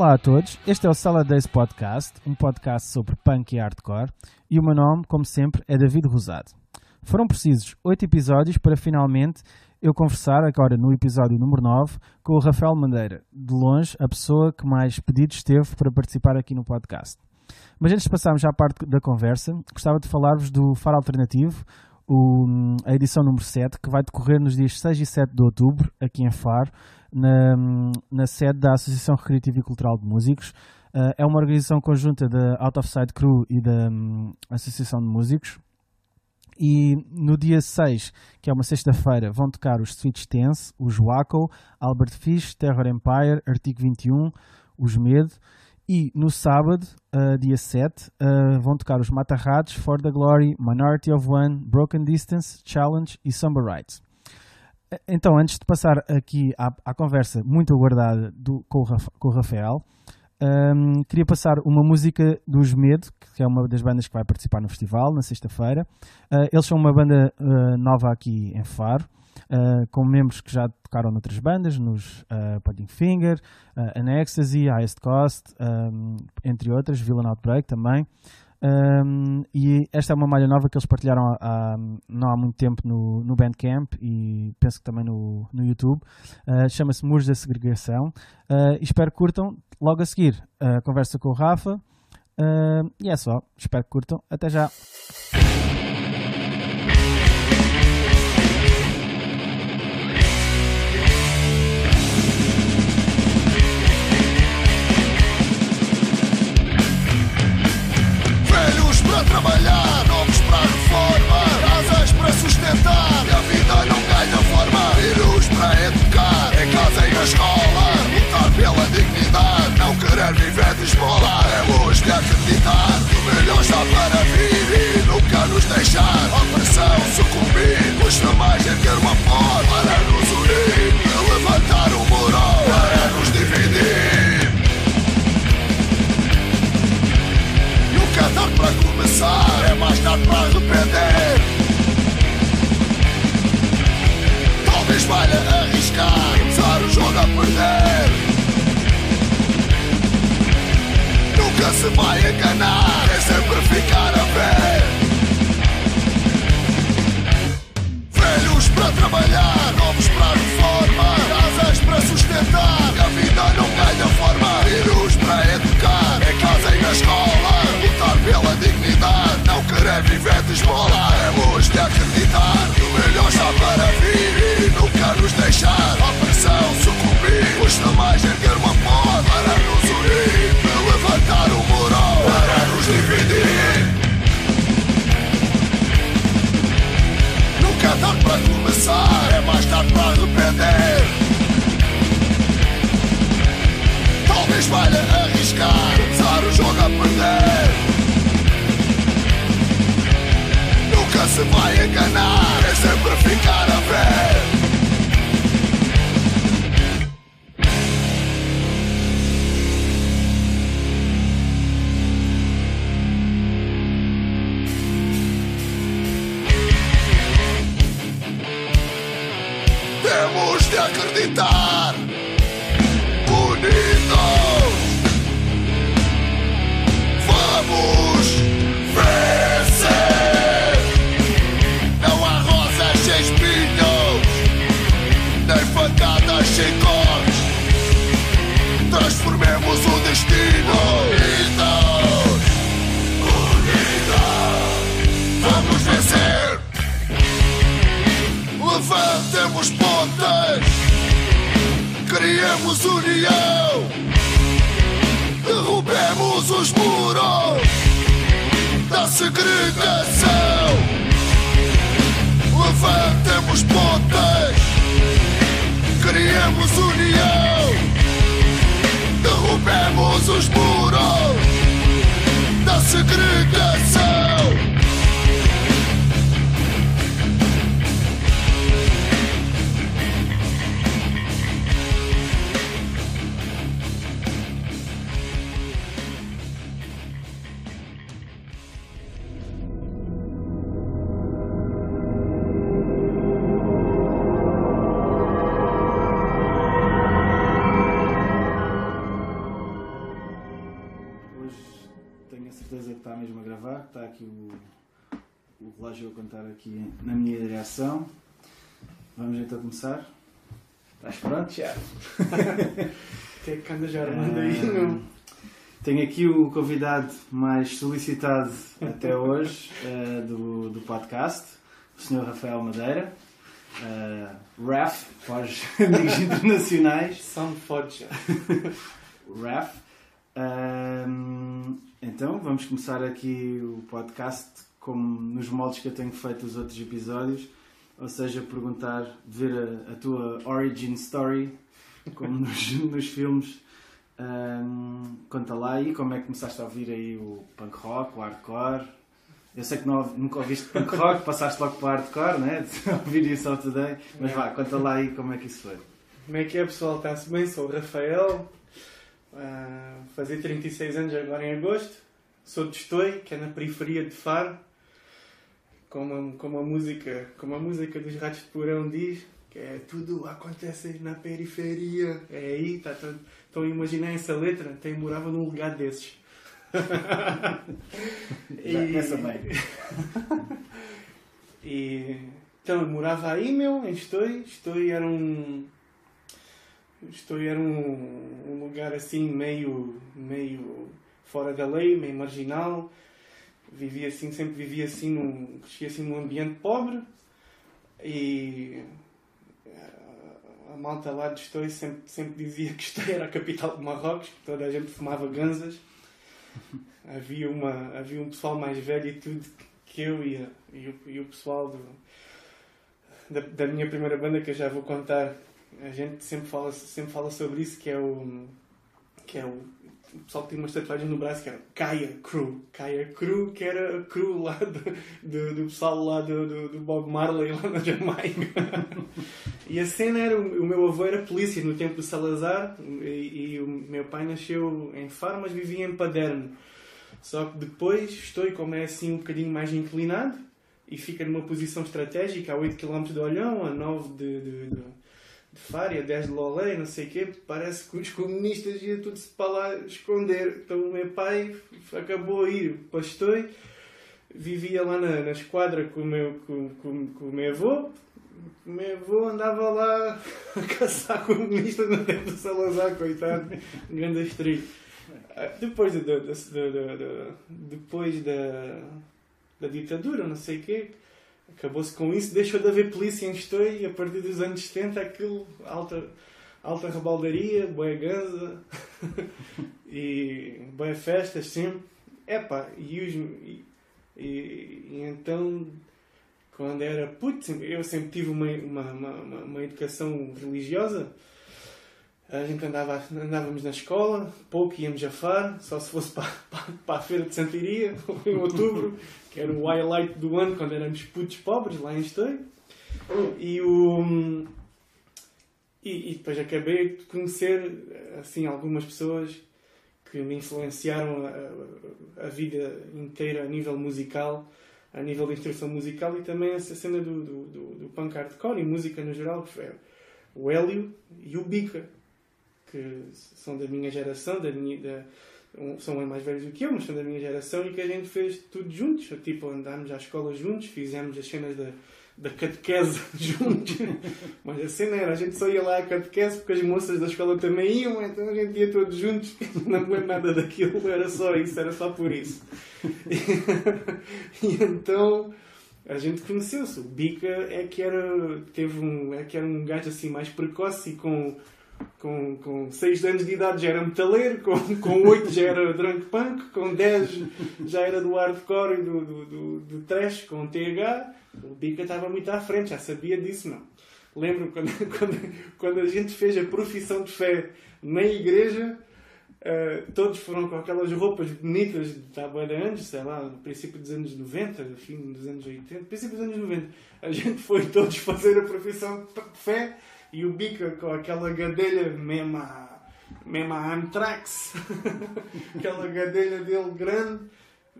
Olá a todos, este é o Sala Days Podcast, um podcast sobre punk e hardcore, e o meu nome, como sempre, é David Rosado. Foram precisos oito episódios para finalmente eu conversar, agora no episódio número 9, com o Rafael Mandeira, de longe a pessoa que mais pedidos teve para participar aqui no podcast. Mas antes de passarmos à parte da conversa, gostava de falar-vos do Faro Alternativo, o, a edição número 7, que vai decorrer nos dias 6 e 7 de outubro, aqui em Faro, na, na sede da Associação Recreativa e Cultural de Músicos. Uh, é uma organização conjunta da Out of Side Crew e da um, Associação de Músicos. E no dia 6, que é uma sexta-feira, vão tocar os Switch Tense, os Wacko, Albert Fish, Terror Empire, Artigo 21, os Medo. E no sábado, uh, dia 7, uh, vão tocar os Matarrados, For the Glory, Minority of One, Broken Distance, Challenge e Samba Rights. Então, antes de passar aqui à, à conversa muito aguardada do, com, o com, o Rafael, um, queria passar uma música dos Medo, que é uma das bandas que vai participar no festival, na sexta-feira. Uh, eles são uma banda uh, nova aqui em Faro, uh, com membros que já tocaram noutras bandas, nos uh, Pointing Finger, uh, An Ecstasy, Highest Cost, um, entre outras, Villain Outbreak também. Um, e esta é uma malha nova que eles partilharam há, não há muito tempo no, no Bandcamp e penso que também no, no YouTube. Uh, Chama-se Muros da Segregação. Uh, espero que curtam. Logo a seguir, a conversa com o Rafa. Uh, e é só. Espero que curtam. Até já. Trabalhar, novos para a reforma, casas para sustentar, e a vida não ganha forma, vírus para educar, em casa e na escola, lutar pela dignidade, não querer viver de esmola, temos de acreditar que o melhor está para vir e nunca nos deixar, a pressão sucumbir, custa mais erguer uma porta para nos unir, levantar o muro, para nos dividir. Nunca é tarde para começar, é mais tarde para arrepender. Talvez valha arriscar, começar o jogo a perder. Nunca se vai enganar, é sempre ficar a ver. Arrepender. Talvez valha arriscar, começar o jogo a perder. Nunca se vai enganar, é sempre ficar a ver. Acreditar, unidos, vamos vencer. Não há rosas sem espinhos, nem facadas sem cortes. Transformemos o destino. União, derrubemos os muros da segregação. Levantemos pontas, criemos união, derrubemos os muros da segregação. Começar. Estás pronto, já? O que é que anda já armando aí, meu? Tenho aqui o convidado mais solicitado até hoje eh, do, do podcast, o Sr. Rafael Madeira. Uh, RAF, para os amigos internacionais. Sound Fodge. RAF. Ahm, então, vamos começar aqui o podcast como nos moldes que eu tenho feito os outros episódios, ou seja, perguntar, ver a, a tua origin story, como nos, nos filmes. Ahm, conta lá aí como é que começaste a ouvir aí o punk rock, o hardcore. Eu sei que não, nunca ouviste punk rock, passaste logo para o hardcore, né? De ouvir isso ao today. Mas vá, conta lá aí como é que isso foi. Como é que é, pessoal? Está-se bem? Sou o Rafael. Uh, fazer 36 anos agora em agosto. Sou de Estoi, que é na periferia de Faro. Como a, como a, música, como a música dos Ratos de Porão diz, que é tudo acontece na periferia. É aí, tá, tá, estão a imaginar essa letra? Quem morava num lugar desses. Começa bem. e então eu morava aí, meu, em Estoi. Estoi era um. Estoi era um, um lugar assim meio, meio fora da lei, meio marginal. Vivia assim, sempre vivia assim, num, crescia assim num ambiente pobre. E a malta lá de Estoi sempre, sempre dizia que Estoi era a capital de Marrocos, que toda a gente fumava ganzas. Havia, uma, havia um pessoal mais velho e tudo que eu e, e, o, e o pessoal do, da, da minha primeira banda, que eu já vou contar. A gente sempre fala, sempre fala sobre isso, que é o. que é o. O pessoal tem umas tatuagens no braço que era Kaya Crew. Kaya Crew, que era a crew lá do, do, do pessoal lá do, do, do Bob Marley, lá na Jamaica. E a cena era, o meu avô era polícia no tempo de Salazar e, e o meu pai nasceu em Faro, mas vivia em Paderno. Só que depois estou, como é assim um bocadinho mais inclinado, e fica numa posição estratégica a 8 km de Olhão, a 9 de, de, de, de Faro, a 10 de Lolé, não sei o quê, parece que os comunistas iam tudo se para lá esconder. Então o meu pai acabou a ir para Estoi, vivia lá na, na esquadra com o meu, com, com, com o meu avô, o meu avô andava lá a caçar comunistas no tempo do Salazar, coitado, grande estrigo. Depois, da, da, da, da, depois da, da ditadura, não sei o quê, acabou-se com isso, deixou de haver polícia em Estoi e a partir dos anos 70 aquilo, alta, alta rebaldaria, boa ganza e boa festas sempre. Epá, e, os, e, e, e então quando era puto, eu sempre tive uma, uma, uma, uma educação religiosa. A gente andava, andávamos na escola, pouco íamos a Faro, só se fosse para, para, para a feira de Santiria, em outubro, que era o highlight do ano, quando éramos putos pobres, lá em Estoi. E, o, e, e depois acabei de conhecer assim, algumas pessoas que me influenciaram a, a vida inteira a nível musical a nível de instrução musical e também essa cena do, do, do, do punk hardcore e música no geral, que foi o Hélio e o Bica, que são da minha geração, da minha, da, são bem mais velhos do que eu, mas são da minha geração e que a gente fez tudo juntos. Tipo, andámos à escola juntos, fizemos as cenas da, da catequese juntos. mas a cena era, a gente só ia lá à catequese porque as moças da escola também iam, então a gente ia todos juntos. Não lembro nada daquilo, era só isso, era só por isso. e então a gente conheceu-se. O Bica é que era, teve um, é que era um gajo assim mais precoce e com com, com 6 anos de idade já era metaleiro, com, com 8 já era drunk punk, com 10 já era do hardcore e do, do, do, do trash, com TH. O Bica estava muito à frente, já sabia disso, não. Lembro quando, quando, quando a gente fez a profissão de fé na igreja, uh, todos foram com aquelas roupas bonitas de há anos, sei lá, no princípio dos anos 90, fim dos anos 80, princípio dos anos 90. A gente foi todos fazer a profissão de fé e o Bica com aquela gadelha mesmo a, mesmo a aquela gadelha dele grande.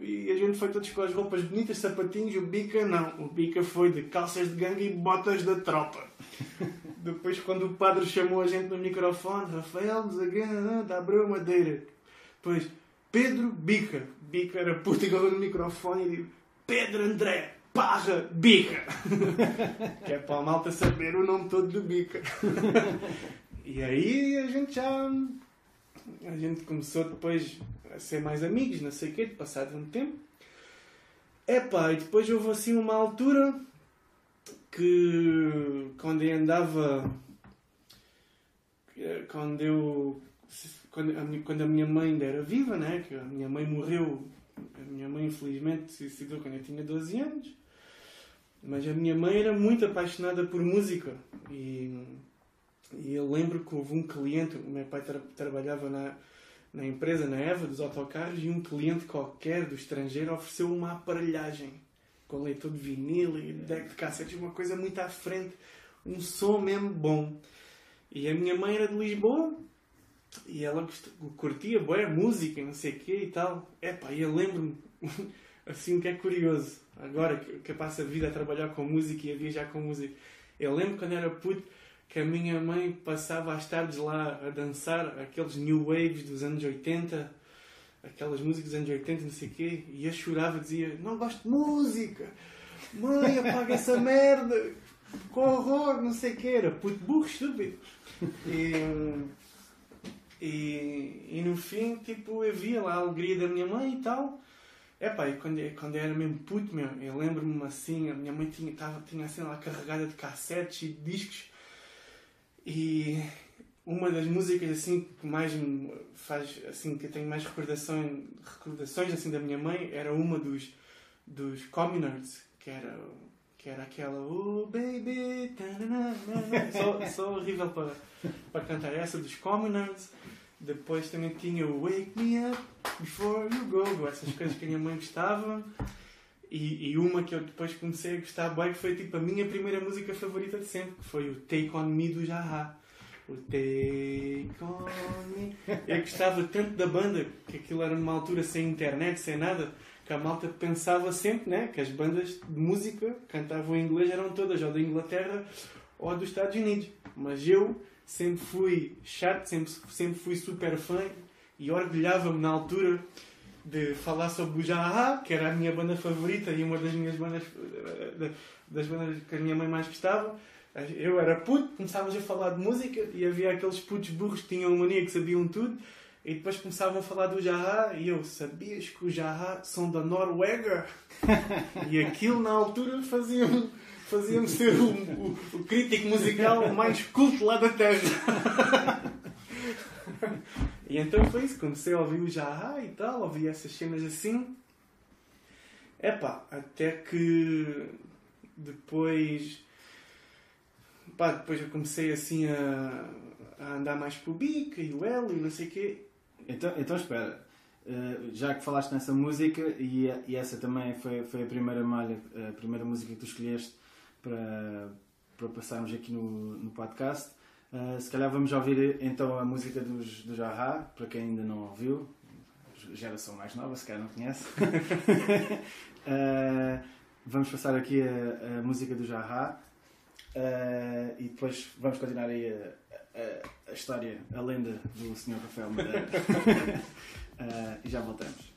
E a gente foi todos com as roupas bonitas, sapatinhos. O Bica não. O Bica foi de calças de gangue e botas da tropa. Depois, quando o padre chamou a gente no microfone, Rafael, da Abreu Madeira. Depois, Pedro Bica. Bica era puto igual no microfone e disse: Pedro André. Parra Bica. que é para a malta saber o nome todo do Bica. e aí a gente já. A gente começou depois a ser mais amigos, não sei o quê, passado um tempo. Epá, e depois houve assim uma altura que quando eu andava. Quando eu. Quando a minha mãe ainda era viva, né? Que a minha mãe morreu. A minha mãe infelizmente se suicidou quando eu tinha 12 anos. Mas a minha mãe era muito apaixonada por música. E, e eu lembro que houve um cliente, o meu pai tra trabalhava na, na empresa, na Eva, dos autocarros, e um cliente qualquer do estrangeiro ofereceu uma aparelhagem com leitor de vinil e deck de cassetes, uma coisa muito à frente, um som mesmo bom. E a minha mãe era de Lisboa e ela curtia boa música e não sei o quê e tal. Epá, e eu lembro-me, assim, o que é curioso, agora que, que eu passo a vida a trabalhar com música e a viajar com música. Eu lembro quando era puto que a minha mãe passava as tardes lá a dançar aqueles new waves dos anos 80 aquelas músicas dos anos 80, não sei o quê, e eu chorava e dizia: Não gosto de música, mãe, apaga essa merda, que horror, não sei o quê, era puto burro, estúpido. E, e, e no fim, tipo, eu via lá a alegria da minha mãe e tal. Epá, e quando, quando eu era mesmo puto, meu, eu lembro-me assim, a minha mãe tinha, tava, tinha assim lá carregada de cassetes e de discos. E uma das músicas assim que mais me faz assim que eu tenho mais recordações recordações assim da minha mãe era uma dos dos Communards que era que era aquela oh baby sou, sou horrível para para cantar essa dos Communards depois também tinha o Wake Me Up Before You Go essas coisas que a minha mãe gostava. E, e uma que eu depois comecei a gostar bem que foi tipo a minha primeira música favorita de sempre que foi o Take On Me do Jaha. O Take On Me. Eu gostava tanto da banda, que aquilo era numa altura sem internet, sem nada, que a malta pensava sempre né, que as bandas de música cantavam em inglês eram todas ou da Inglaterra ou dos Estados Unidos. Mas eu sempre fui chato, sempre, sempre fui super fã e orgulhava-me na altura de falar sobre o Jaha, que era a minha banda favorita e uma das minhas bandas eh, das bandas que a minha mãe mais gostava eu era puto, começávamos a falar de música e havia aqueles putos burros que tinham mania que sabiam tudo e depois começavam a falar do Jaha e eu, sabias que os Jaha são da Noruega? e aquilo na altura fazia-me fazia ser o, o, o, crítico musical mais culto lá da Terra. e então foi isso, comecei a ouvir o Jaha e tal, ouvi essas cenas assim. Epá, até que depois pá, depois eu comecei assim a, a andar mais pro Bica e o L e não sei o quê. Então, então espera, uh, já que falaste nessa música e, e, essa também foi, foi a primeira malha, a primeira música que tu escolheste para, para passarmos aqui no, no podcast. Uh, se calhar vamos ouvir então a música dos, do Jaha, para quem ainda não ouviu, geração mais nova, se calhar não conhece. uh, vamos passar aqui a, a música do Jaha. Uh, e depois vamos continuar aí a, a, a, história, a lenda do Sr. Rafael Madeira. uh, e já voltamos.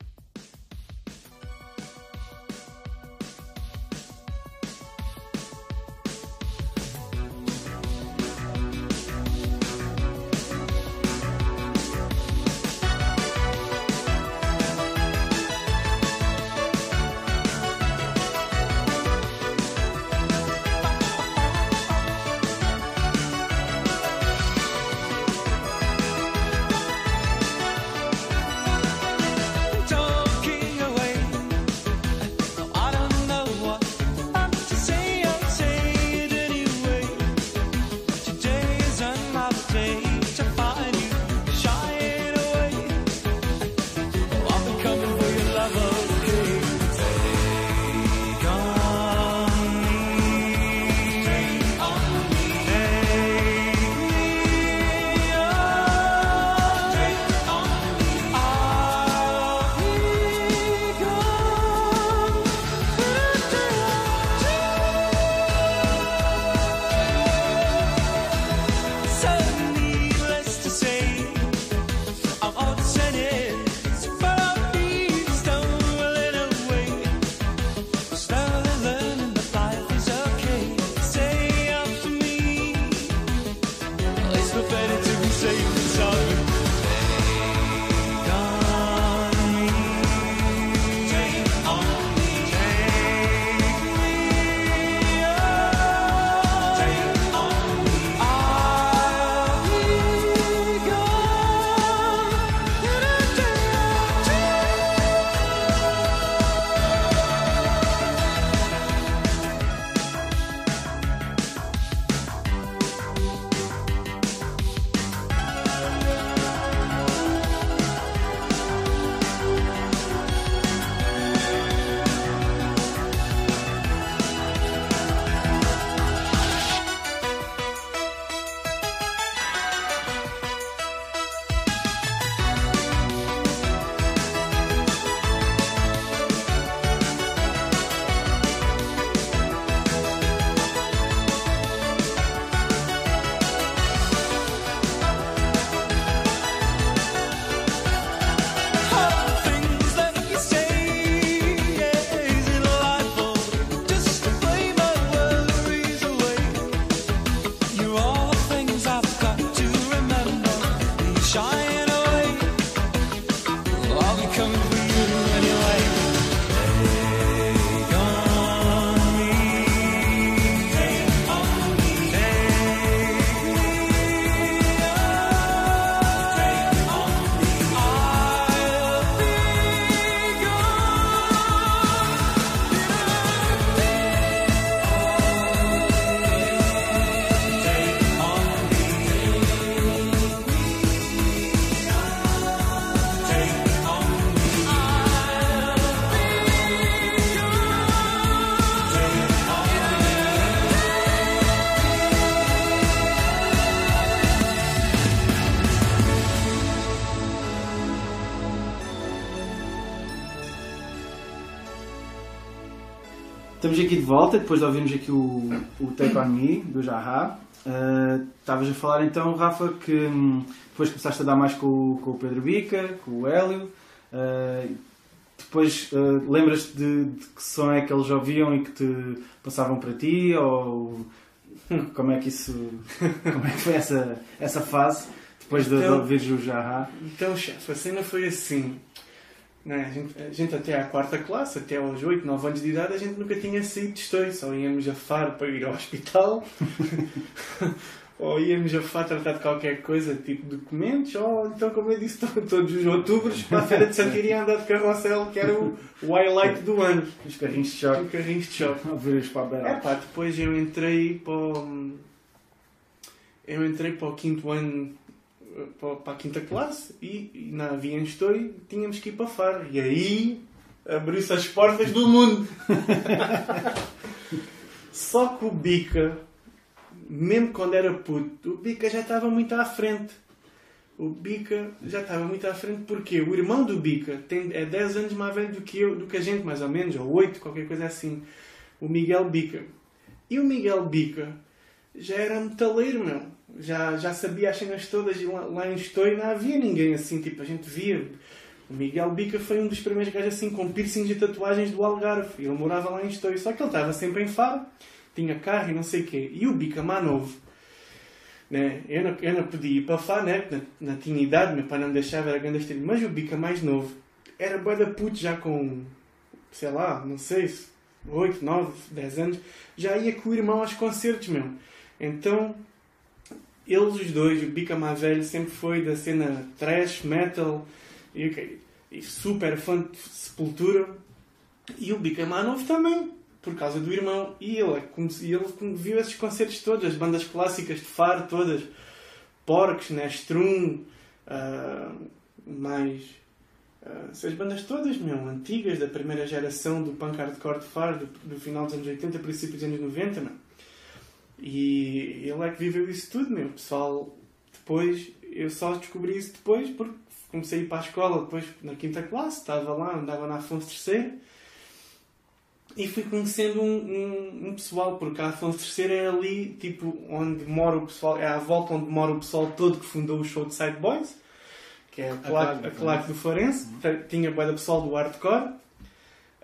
Estamos aqui de volta, depois de ouvirmos aqui o, o Take On Me, do Jaha. Uh, Estavas a falar então, Rafa, que hum, depois começaste a dar mais com, o- com o Pedro Bica, com o Hélio. Uh, depois uh, lembras-te de, de que som é que eles ouviam e que te passavam para ti? Ou como é que isso. Como é que foi essa, essa fase depois de, de Então- ouvires o Jaha? Então, chefe, a cena foi assim. Né? A, gente, a gente até à quarta classe, até aos 8, 9 anos de idade, a gente nunca tinha saído de estoio. Só íamos a Faro para ir ao hospital. ou íamos a Faro tratar de qualquer coisa, tipo documentos. Ou então, como eu disse, to- todos os outubros para a Feira de Santiria andar de carrossel, que era o, o highlight do ano. Os carrinhos de choque. Um carrinho de choque. Os. É pá, depois eu entrei para o... Eu entrei para o quinto ano, para, a quinta classe, e, e na havia em Estoril, tínhamos que ir para Faro. E aí abriu-se as portas do mundo. Só que o Bica, mesmo quando era puto, o Bica já estava muito à frente. O Bica já estava muito à frente porque o irmão do Bica tem, é 10 anos mais velho do que eu, do que a gente, mais ou menos, ou 8, qualquer coisa assim. O Miguel Bica. E o Miguel Bica já era metaleiro, meu. Já, já sabia as cenas todas e lá, lá em Estoril não havia ninguém assim, tipo, a gente via. O Miguel Bica foi um dos primeiros gajos assim com piercings e tatuagens do Algarve. Ele morava lá em Estoril, só que ele estava sempre em Faro, tinha carro e não sei o quê. E o Bica mais novo, né? eu, não, eu não podia ir para Faro, né? Não, não tinha idade, meu pai não me deixava, era grande estrela. Mas o Bica mais novo era bué da puto já com, sei lá, não sei, 8, 9, 10 anos, já ia com o irmão aos concertos, meu. Então, eles os dois, o Bica mais velho, sempre foi da cena trash, metal e, ok, e super fã de Sepultura. E o Bica mais novo também, por causa do irmão. E ele, é ele viu esses concertos todos, as bandas clássicas de Faro todas. Porcos, Nestrum, ah, mais... ah, essas bandas todas, meu, antigas, da primeira geração do punk hardcore de Faro, do, do final dos anos 80, princípio dos anos 90, meu. E ele é que viveu isso tudo, meu. Pessoal, depois, eu só descobri isso depois porque comecei a ir para a escola, depois na quinta classe, estava lá, andava na Afonso III e fui conhecendo um, um, um pessoal, porque a Afonso III é ali, tipo, onde mora o pessoal, é à volta onde mora o pessoal todo que fundou o show de Side Boys, que é a claque, a do claque do Farense. Tinha bué de pessoal do hardcore.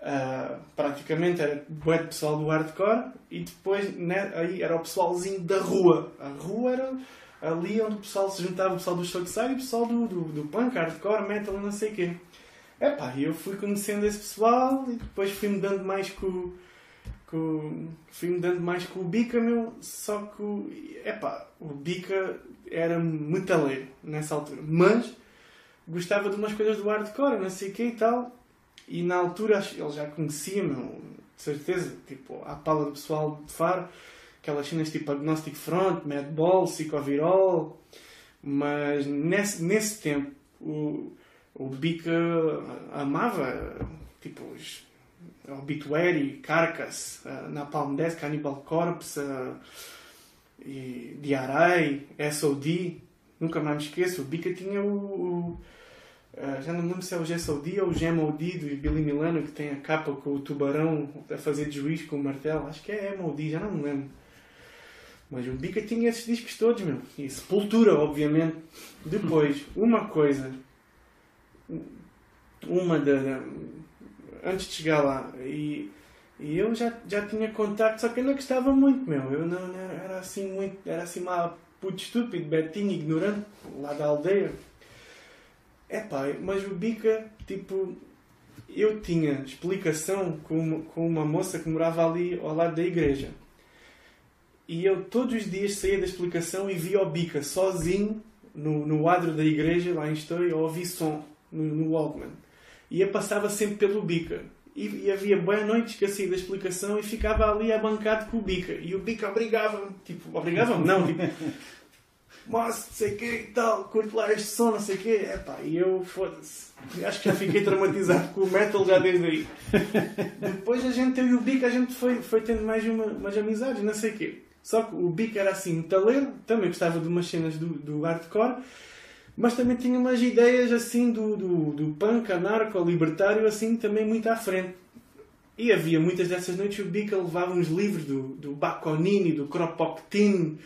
Uh, praticamente era de pessoal do hardcore e depois né, aí era o pessoalzinho da rua. A rua era ali onde o pessoal se juntava, o pessoal do Shockside e o pessoal do, do, do punk, hardcore, metal não sei o quê. Epá, eu fui conhecendo esse pessoal e depois fui-me dando mais com, com fui-me dando mais com o Bica, meu, só que o, epá, o Bica era metaleiro nessa altura, mas gostava de umas coisas do hardcore, não sei o quê e tal. E na altura ele já conhecia, meu, de certeza, tipo, a pala do pessoal de Faro, aquelas cenas tipo Agnostic Front, Madball, Psicovirol, mas nesse, nesse tempo o, o Bica amava, tipo, os Obituary, Carcass, uh, Napalm Death, Cannibal Corpse, uh, e DRI, SOD, nunca mais me esqueço, o Bica tinha o, o Uh, já não lembro se é o GSOD ou o GMOD do Billy Milano que tem a capa com o tubarão a fazer de juiz com o martelo. Acho que é MOD, já não me lembro. Mas o Bica tinha esses discos todos, meu. E Sepultura, obviamente. Depois, uma coisa. Uma da. antes de chegar lá. E, e eu já, já tinha contacto, só que eu não gostava muito, meu. Eu não, não era, assim muito. Era assim mal puto estúpido, betinho, ignorante, lá da aldeia. É pá, mas o Bica, tipo, eu tinha explicação com uma, com uma moça que morava ali ao lado da igreja. E eu todos os dias saía da explicação e via o Bica sozinho no, no adro da igreja, lá em Estoril, a ouvir som no, no Walkman. E eu passava sempre pelo Bica. E, e havia boas noites que eu saía da explicação e ficava ali abancado com o Bica. E o Bica obrigava-me, tipo, obrigava-me, não, tipo, mas não sei o que e tal, curto lá este som, não sei o epá, e eu, foda-se, acho que já fiquei traumatizado com o metal já desde aí. Depois a gente, eu e o Bica, a gente foi, foi tendo mais uma, umas amizades, não sei o quê. Só que o Bica era assim, metaleiro, também gostava de umas cenas do, do hardcore, mas também tinha umas ideias assim do, do, do punk, anarco, libertário, assim, também muito à frente. E havia muitas dessas noites o Bica levava uns livros do, do Baconini, do Kropotkin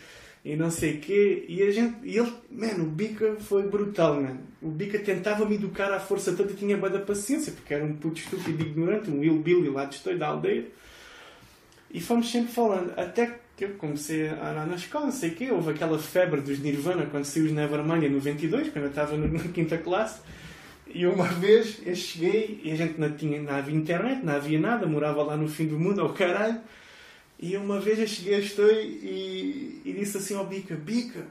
e não sei o quê. E a gente, e ele, mano, o Bica foi brutal, mano. O Bica tentava me educar à força toda e tinha boa paciência, porque era um puto estúpido ignorante, um Will Billy lá de da aldeia. E fomos sempre falando, até que eu comecei a andar na escola, não sei o quê. Houve aquela febre dos Nirvana quando saiu os Nevermind em 92, quando eu estava na quinta classe. E uma vez eu cheguei e a gente não, tinha, não havia internet, não havia nada, morava lá no fim do mundo, ao caralho. E uma vez eu cheguei, estou e, e disse assim ao Bica: Bica,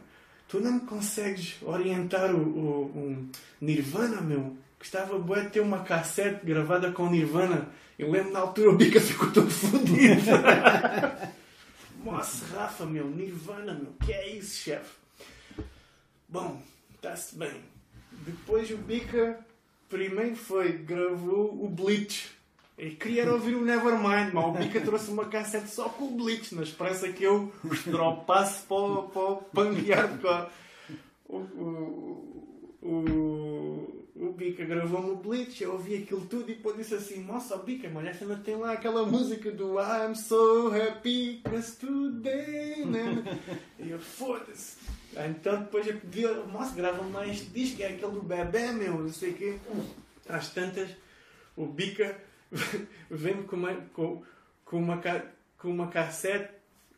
tu não me consegues orientar o, o, Nirvana, meu? Gostava bué de ter uma cassete gravada com Nirvana. Eu lembro na altura o Bica ficou todo fodido. Nossa, Rafa, meu, Nirvana, meu, que é isso, chefe? Bom, está-se bem. Depois o Bica primeiro foi, gravou o Bleach. E queria ouvir o Nevermind, mas o Bica trouxe uma cassete só com o Bleach, na esperança que eu dropasse para, o- para o. O, o, o, o Bica gravou-me o Bleach, eu ouvi aquilo tudo e depois disse assim: Nossa, Bica, mas essa ainda tem lá aquela música do I'm so happy cause today. Né? E eu, foda-se. Então depois eu pedi: Nossa, grava-me lá este disco, é aquele do Bebé, meu, não sei o quê. Às tantas, o Bica vem-me com uma, com, com uma, com uma cassete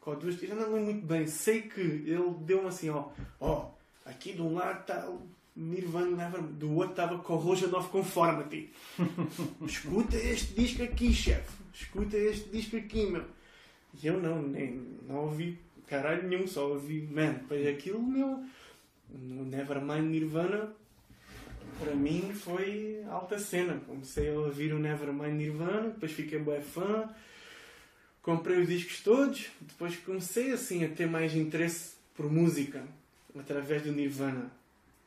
com duas, já não lembro muito bem. Sei que ele deu-me assim: Ó, ó, aqui de um lado está Nirvana Never, do outro estava com Roja of Conformity. Escuta este disco aqui, chefe. Escuta este disco aqui, meu. E eu não, nem, não ouvi caralho nenhum, só ouvi, man, depois aquilo, meu, Nevermind Nirvana, para mim foi alta cena. Comecei a ouvir o Nevermind Nirvana, depois fiquei bué fã, comprei os discos todos, depois comecei assim a ter mais interesse por música, através do Nirvana.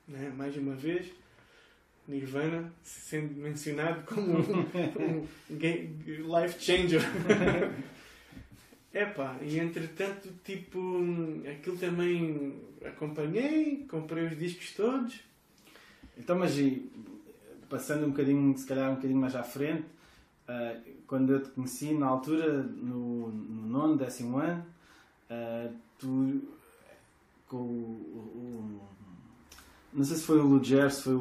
Né? Mais uma vez, Nirvana sendo mencionado como um, um life changer. Epá, e entretanto, tipo, aquilo também acompanhei, comprei os discos todos. Então, mas passando um bocadinho, se calhar um bocadinho mais à frente, ah, quando eu te conheci na altura, no, no nono, décimo ano, ah, tu com o, o- não sei se foi o Luger, se foi o,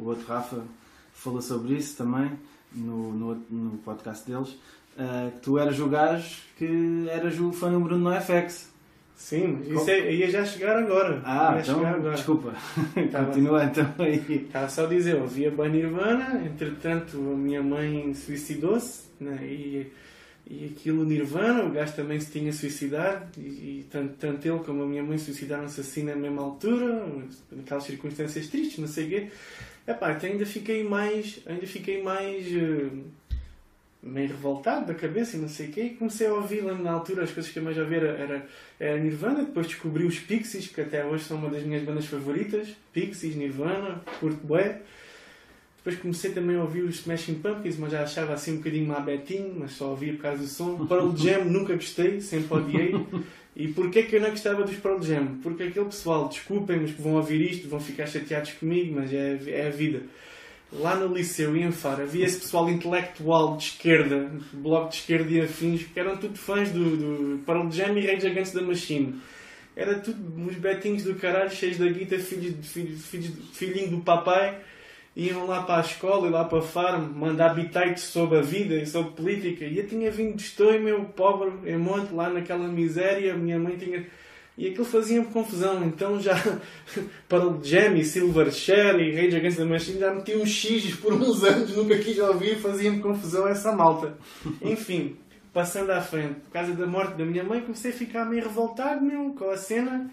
o outro Rafa, falou sobre isso também no, no, no podcast deles, que tu eras o gajo que eras o fã número 1 no FX. Sim, isso é, ia já chegar agora. Ah, ia então, agora. desculpa. Tá Continua então aí. Estava só a dizer, eu ouvia bem Nirvana, entretanto a minha mãe suicidou-se, né? e, e aquilo Nirvana, o gajo também se tinha suicidado, e, e tanto, tanto ele como a minha mãe suicidaram-se assim na mesma altura, naquelas circunstâncias tristes, não sei o quê. Epá, então ainda fiquei mais, ainda fiquei mais eh, meio revoltado da cabeça e não sei o quê, e comecei a ouvir, lembro na altura, as coisas que eu mais ouvia era, era, era Nirvana, depois descobri os Pixies, que até hoje são uma das minhas bandas favoritas, Pixies, Nirvana, curto bué. Depois comecei também a ouvir os Smashing Pumpkins, mas já achava assim um bocadinho má betinho, mas só ouvia por causa do som. Pearl Jam nunca gostei, sempre odiei. E porquê que eu não gostava dos Pearl Jam? Porque aquele pessoal, desculpem, mas que vão ouvir isto, vão ficar chateados comigo, mas é, é a vida. Lá no liceu e em Faro havia esse pessoal intelectual de esquerda, bloco de esquerda e afins, que eram tudo fãs do, do Pearl Jam e Rage Against the Machine. Era tudo uns betinhos do caralho, cheios da guita, filhos, de- filhos, filhos, filhinho do papai. Iam lá para a escola e lá para a farm mandar bitites sobre a vida e sobre política. E eu tinha vindo de estou, meu pobre, em monte, lá naquela miséria. Minha mãe tinha. E aquilo fazia-me confusão. Então já para o Jam e Silverchair e Rage Against the Machine já meti uns X por uns anos, nunca quis ouvir, fazia-me confusão essa malta. Enfim, passando à frente, por causa da morte da minha mãe, comecei a ficar meio revoltado meu, com a cena.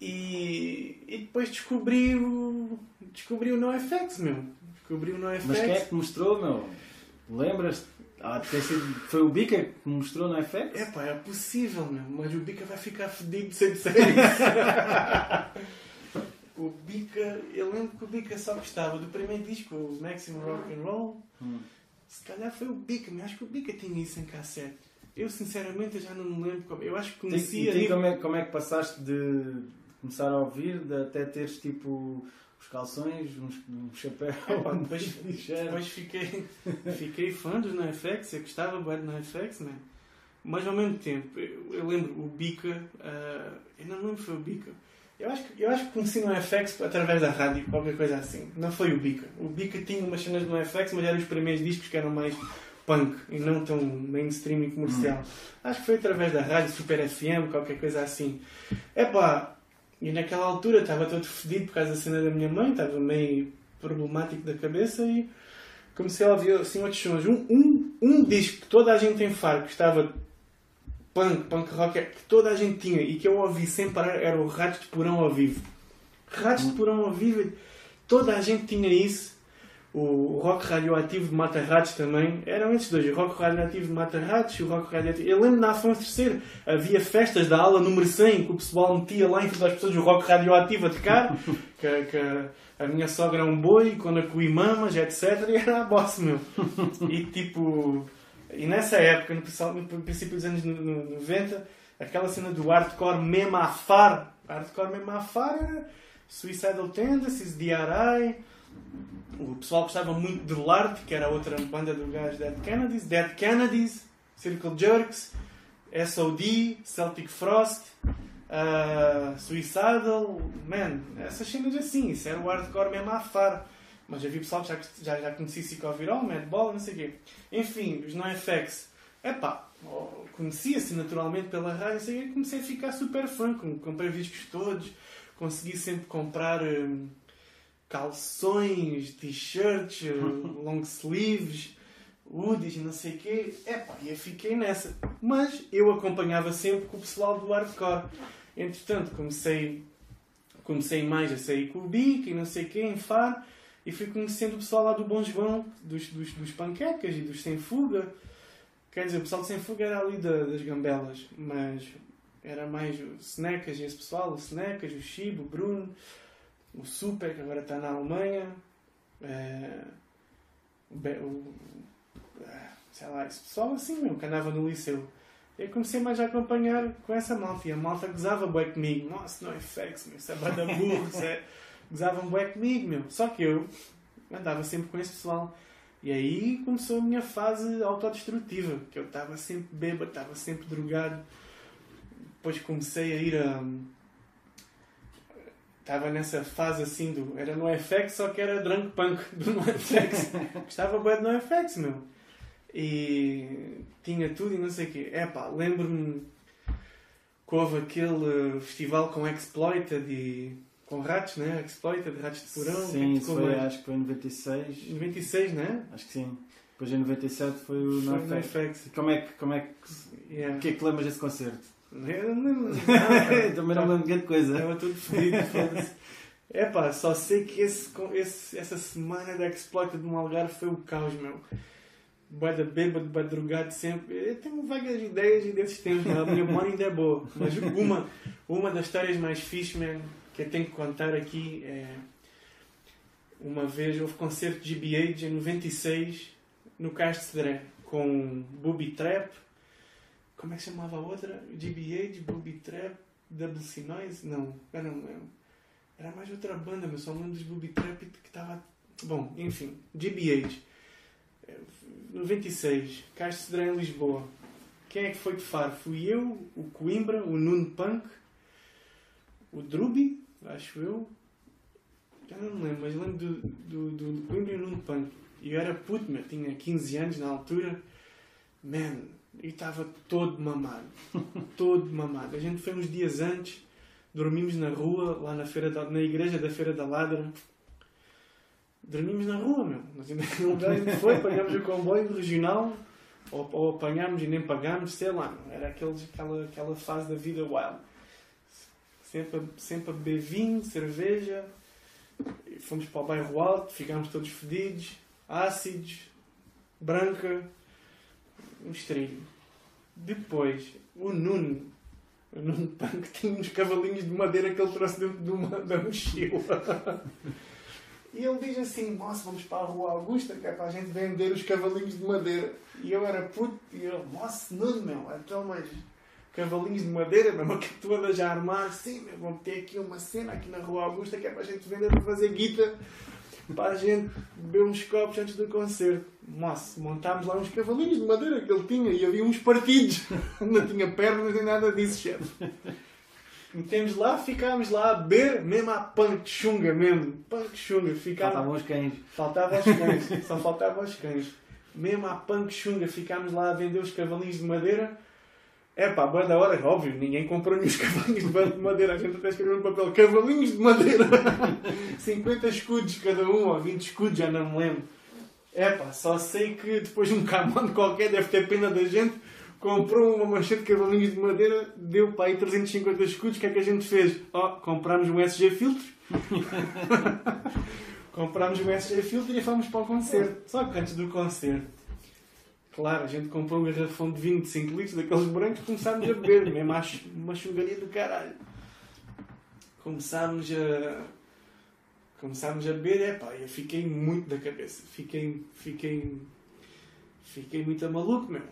E, e depois descobri o, descobri o NoFX, meu. Descobri o NoFX. Mas quem é que te mostrou, meu? Lembras? Ah, sido- foi o Bica que mostrou no FX? É pá, é possível, meu, mas o Bica vai ficar fedido sem dizer isso. o Bica, eu lembro que o Bica só gostava do primeiro disco, o Maximum Rock and Roll. Hum. Se calhar foi o Bica, mas acho que o Bica tinha isso em cassete. Eu sinceramente eu já não me lembro como. Eu acho que E conhecia. e nível- como, é, como é que passaste de começar a ouvir de até teres tipo os calções, uns, um chapéu, Pá, depois, t-shirt. depois fiquei, fiquei fã dos NoFX, eu gostava bem do NoFX, né? Mas ao mesmo tempo, eu, eu lembro o Bica, ah, eu não lembro se foi o Bica. Eu acho, que, eu acho que conheci no FX através da rádio, qualquer coisa assim. Não foi o Bica. O Bica tinha umas cenas no FX, mas eram os primeiros discos que eram mais punk e não tão mainstream e comercial. Acho que foi através da rádio, Super FM, qualquer coisa assim. Epá, e naquela altura estava todo fedido por causa da cena da minha mãe, estava meio problemático da cabeça e comecei a ouvir assim outros sons. Um, um, um disco que toda a gente em Faro gostava punk, punk rock, que toda a gente tinha e que eu ouvi sem parar era o Ratos de Porão ao vivo. Ratos de Porão ao vivo, toda a gente tinha isso. O rock radioativo de Mata Ratos também. Eram esses dois, o rock radioativo de Mata Ratos e o rock radioativo. Eu lembro na Afonso III, havia festas da ala número 100 que o pessoal metia lá em frente das pessoas o rock radioativo a tocar. que, que a minha sogra é um boi, quando a coi mamas, etc. E era a boss, meu. E tipo. E nessa época, no princípio, no princípio dos anos no- no- 90, aquela cena do hardcore mesmo a far, hardcore mesmo a far era Suicidal Tendencies, DRI, o pessoal gostava muito de Lard, que era outra banda do gajo Dead Kennedys, Dead Kennedys, Circle Jerks, SOD, Celtic Frost, uh, Suicidal, man, essas cenas assim, isso era o hardcore mesmo a far. Mas havia pessoal que já, já, já conhecia Psicoviral, Madball, não sei o quê. Enfim, os NoFX. Epá, conhecia-se naturalmente pela rádio, e comecei a ficar super fã. com- Comprei discos todos, consegui sempre comprar hum, calções, t-shirts, long sleeves, hoodies, não sei o quê. Epá, eu fiquei nessa. Mas eu acompanhava sempre com o pessoal do hardcore. Entretanto, comecei, comecei mais a sair com o Bic e não sei o quê, em Faro. E fui conhecendo o pessoal lá do Bom João, dos, dos, dos panquecas e dos Sem Fuga. Quer dizer, o pessoal do Sem Fuga era ali da- das gambelas, mas era mais o Snecas e esse pessoal, o Snecas, o Chibo, o Bruno, o Super, que agora está na Alemanha, eh, o, ah, sei lá, esse pessoal assim mesmo, que andava no liceu. Eu comecei mais a acompanhar com essa malta e a malta gozava bué comigo. Nossa, não é fax, meu, isso é bada burro, é... gozavam bué comigo, meu. Só que eu andava sempre com esse pessoal. E aí começou a minha fase autodestrutiva, que eu estava sempre bêbado, estava sempre drogado. Depois comecei a ir a. Estava nessa fase assim do. Era no FX, só que era drunk punk do NoFX. Gostava bem do NoFX, meu. E tinha tudo e não sei o quê. Epá, lembro-me que houve aquele festival com Exploited e. com ratos, né? Exploited, ratos de porão. que é Sim, isso tocou foi, mais? acho que foi em 96. 96, né? Acho que sim. Depois em 97 foi o NoFX. NoFX. Como é que. Como é que. Yeah. O que é que lembras desse concerto? Eu não lembro nada. Também não lembro grande coisa. Estava tudo fodido. É pá, só sei que esse, esse- essa semana da Exploited no Algarve foi o caos, meu. Bué da bêbado, bué drogado sempre. Eu tenho vagas ideias desses tempos, a minha memória ainda é boa. Mas uma, uma das histórias mais fixe, man, que eu tenho que contar aqui é... Uma vez houve concerto de GBH em 96 no de Cedré com Booby Trap. Como é que chamava a outra? GBH, Booby Trap, Double Noise? Não, lembro. Era mais outra banda, mas só lembro dos Booby Trap que estava. Bom, enfim. Eh, 96, Cais de Cedré em Lisboa. Quem é que foi de Faro? Fui eu, o Coimbra, o Nuno Punk, o Drubi, acho eu. Já não me lembro, mas lembro do, do, do, do Coimbra e o Nuno Punk. E eu era puto, meu, tinha 15 anos na altura. Man, e estava todo mamado. todo mamado. A gente foi uns dias antes, dormimos na rua, lá na, feira da, na igreja da Feira da Ladra. Dormimos na rua, meu. Nós ainda não foi, pagámos o comboio regional, ou, ou apanhámos e nem pagámos, sei lá. meu. Era aqueles, aquela, aquela fase da vida wild. Sempre, sempre a beber vinho, cerveja. Fomos para o bairro alto, ficámos todos fedidos, ácidos, branca, um estrilho. Depois, o Nuno, o Nuno Punk tinha uns cavalinhos de madeira que ele trouxe dentro de uma, da mochila. E ele diz assim, nossa, vamos para a Rua Augusta, que é para a gente vender os cavalinhos de madeira. E eu era puto, e eu, nossa, Nuno, meu, então, mas cavalinhos de madeira, mesmo que todas já a armar, sim, meu, ter aqui uma cena aqui na Rua Augusta que é para a gente vender para fazer guita, para a gente beber uns copos antes do concerto. Nossa, montámos lá uns cavalinhos de madeira que ele tinha e havia uns partidos. Não tinha pernas nem nada disso, chefe. Metemos lá, ficámos lá a beber, mesmo à punk chunga mesmo. Punk chunga. Ficámos... Faltavam os cães. Faltava os cães, só faltava os cães. Mesmo à punk chunga, ficámos lá a vender os cavalinhos de madeira. É pá, boa da hora, óbvio, ninguém comprou nenhum cavalinhos de madeira. A gente até escreveu no papel: cavalinhos de madeira. 50 escudos cada um, ou 20 escudos, já não me lembro. É pá, só sei que depois um camão qualquer deve ter pena da gente. Comprou uma manchete de cavalinhos de madeira, deu para aí 350 escudos. O que é que a gente fez? Ó, comprámos um SG Filtro. comprámos um SG Filtro e fomos para o concerto. Só que antes do concerto, claro, a gente comprou um garrafão de vinho de 5 litros daqueles brancos e começámos a beber, mesmo à chu- uma chungaria do caralho. Começámos a. Começámos a beber, é pá, eu fiquei muito da cabeça. Fiquei. Fiquei. Fiquei muito maluco, meu.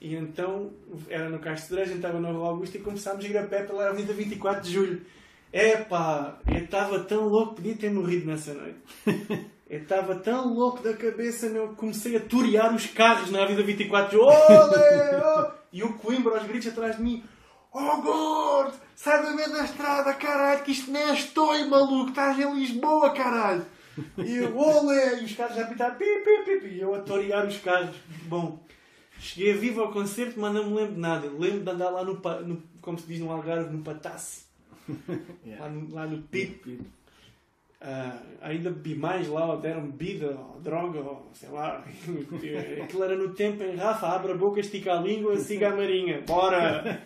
E então, era no Castro de a gente estava na Rua Augusta e começámos a ir a pé pela Avenida 24 de Julho. Epá, eu estava tão louco, podia ter morrido nessa noite. Eu estava tão louco da cabeça, meu, que comecei a torear os carros na Avenida 24 de Julho. Olé, oh! E o Coimbra aos gritos atrás de mim. Oh, gordo! Sai da meio da estrada, caralho, que isto nem é estou, maluco! Estás em Lisboa, caralho! E eu, olé! E os carros já pitaram, pi, pi, pi, pi. E eu a torear os carros. Bom, cheguei vivo ao concerto, mas não me lembro de nada. Lembro de andar lá no, no como se diz no Algarve, no Patasse. Lá no, lá no Pip. Ah, ainda bebi mais lá, deram bebida, ou droga, ou sei lá. Aquilo era no tempo em Rafa, abre a boca, estica a língua, siga a marinha. Bora!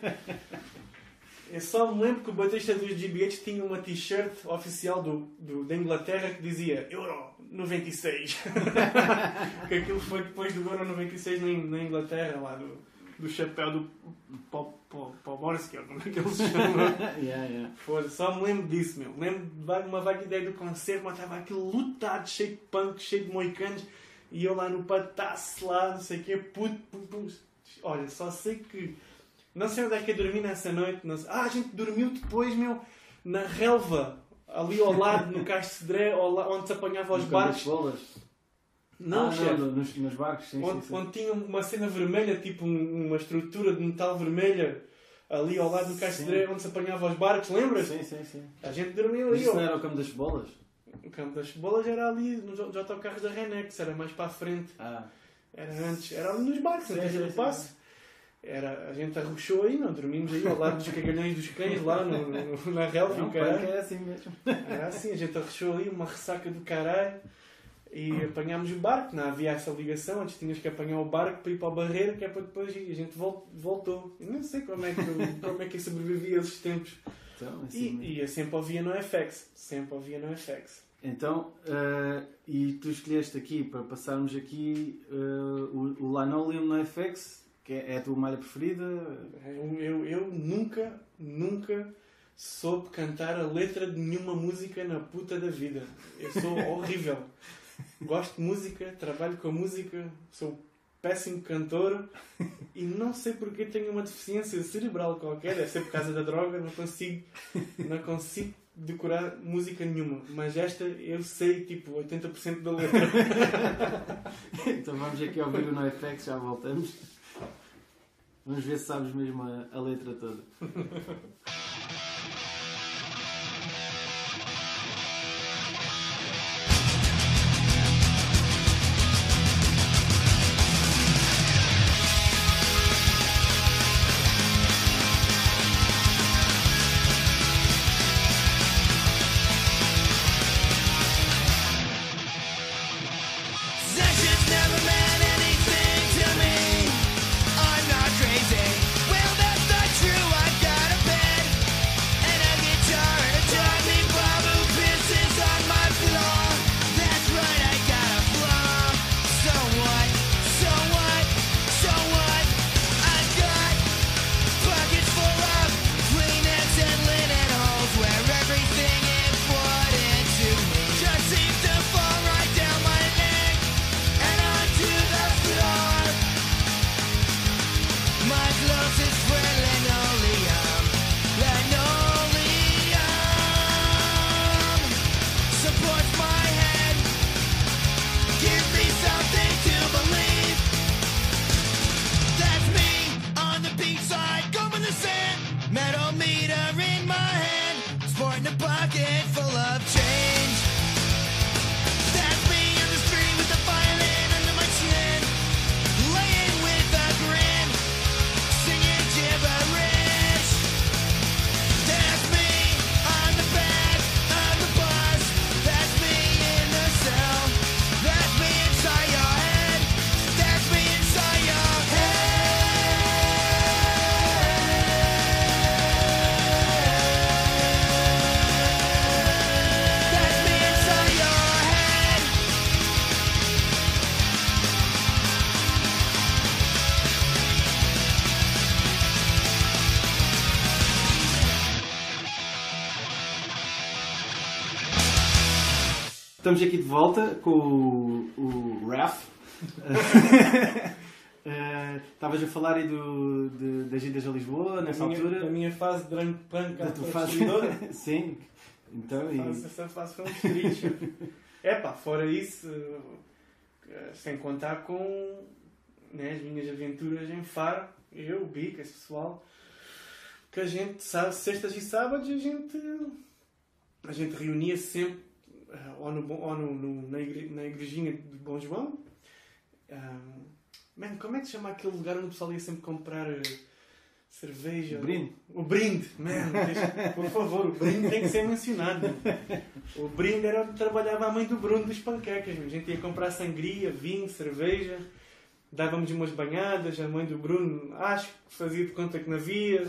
Eu só me lembro que o batista dos GBH tinha uma t-shirt oficial do, do, da Inglaterra que dizia Euro 96. que aquilo foi depois do Euro 96 na, na Inglaterra, lá do, do chapéu do Poborski, ou como é que ele se chama. yeah, yeah. Foda, só me lembro disso, meu. Lembro de uma vaga ideia do concerto, mas estava aquilo lutado, cheio de punk, cheio de moicanos, e eu lá no patasse, lá, não sei o quê, puto, puto, puto. Olha, só sei que. Não sei onde é que eu dormi nessa noite. Ah, a gente dormiu depois, meu, na relva, ali ao lado, no Castro Cedré, onde se apanhava os barcos. Não, ah, chefe. não, nos, nos barcos, sim, onde, sim, sim. onde tinha uma cena vermelha, tipo um- uma estrutura de metal vermelha, ali ao lado do. Cedré, onde se apanhava os barcos, lembras? Sim, sim, sim. A gente dormiu ali, isso não era o campo das bolas? O campo das bolas era ali nos autocarros da Renex, era mais para a frente. Ah, Era antes, era ali nos barcos, antes do passo. Era, a gente arrochou aí, não, dormimos aí ao lado dos cagalhões dos cães lá no, no- na relva não, é assim mesmo. Era assim, a gente arrochou ali, uma ressaca do caralho. E apanhámos o barco, não havia essa ligação, antes tinhas que apanhar o barco para ir para a barreira, que é para depois ir. A gente vol- voltou. Eu não sei como é que, eu- como é que eu sobrevivi a esses tempos. Então, assim E, e eu sempre ouvia no FX. Sempre ouvia no FX. Então, eh, e tu escolheste aqui, para passarmos aqui, eh, o, o Linoleum no FX, que é, é a tua malha preferida. Eu, eu, eu nunca, nunca soube cantar a letra de nenhuma música na puta da vida. Eu sou horrível. Gosto de música, trabalho com música, sou péssimo cantor e não sei porque tenho uma deficiência cerebral qualquer, deve ser por causa da droga, não consigo, não consigo decorar música nenhuma. Mas esta eu sei tipo 80% da letra. então vamos aqui ouvir o NoFX, já voltamos. Vamos ver se sabes mesmo a, a letra toda. Estamos aqui de volta com o, o Raf. Eh, Estavas a falar aí do, de- das idas a Lisboa nessa a minha, altura. a minha fase de drunk punk Da tua fase. Sim. Então, e... Fase- Essa fase foi um triste. É pá, fora isso, eh, sem contar com né, as minhas aventuras em Faro, eu, o Bico, esse pessoal, que a gente, sabe, sextas e sábados, a gente, a gente reunia sempre ou, no, ou no, no- na, igre, na igrejinha de Bom João. Ah, man, como é que se chama aquele lugar onde o pessoal ia sempre comprar eh, cerveja? O brinde. O brinde, man, deixa- por favor, o brinde tem que ser mencionado. O brinde era onde trabalhava a mãe do Bruno dos panquecas. A gente ia comprar sangria, vinho, cerveja, dávamos umas banhadas. A mãe do Bruno, acho que fazia de conta que não havia.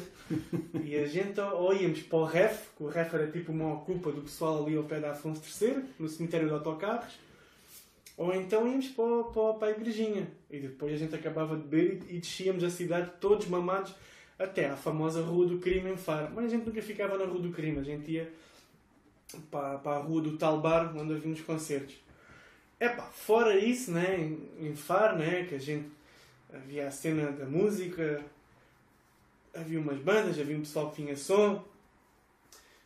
E a gente, ou íamos para o REF, que o REF era tipo uma ocupa do pessoal ali ao pé da Afonso III, no cemitério de autocarros. Ou então íamos para, para, para a igrejinha. E depois a gente acabava de beber e, e descíamos a cidade todos mamados até à famosa Rua do Crime em Faro. Mas a gente nunca ficava na Rua do Crime, a gente ia para, para a Rua do Tal Bar, onde haviam os concertos. Epá, fora isso, né, em, Faro, né, que a gente havia a cena da música, havia umas bandas, havia um pessoal que tinha som.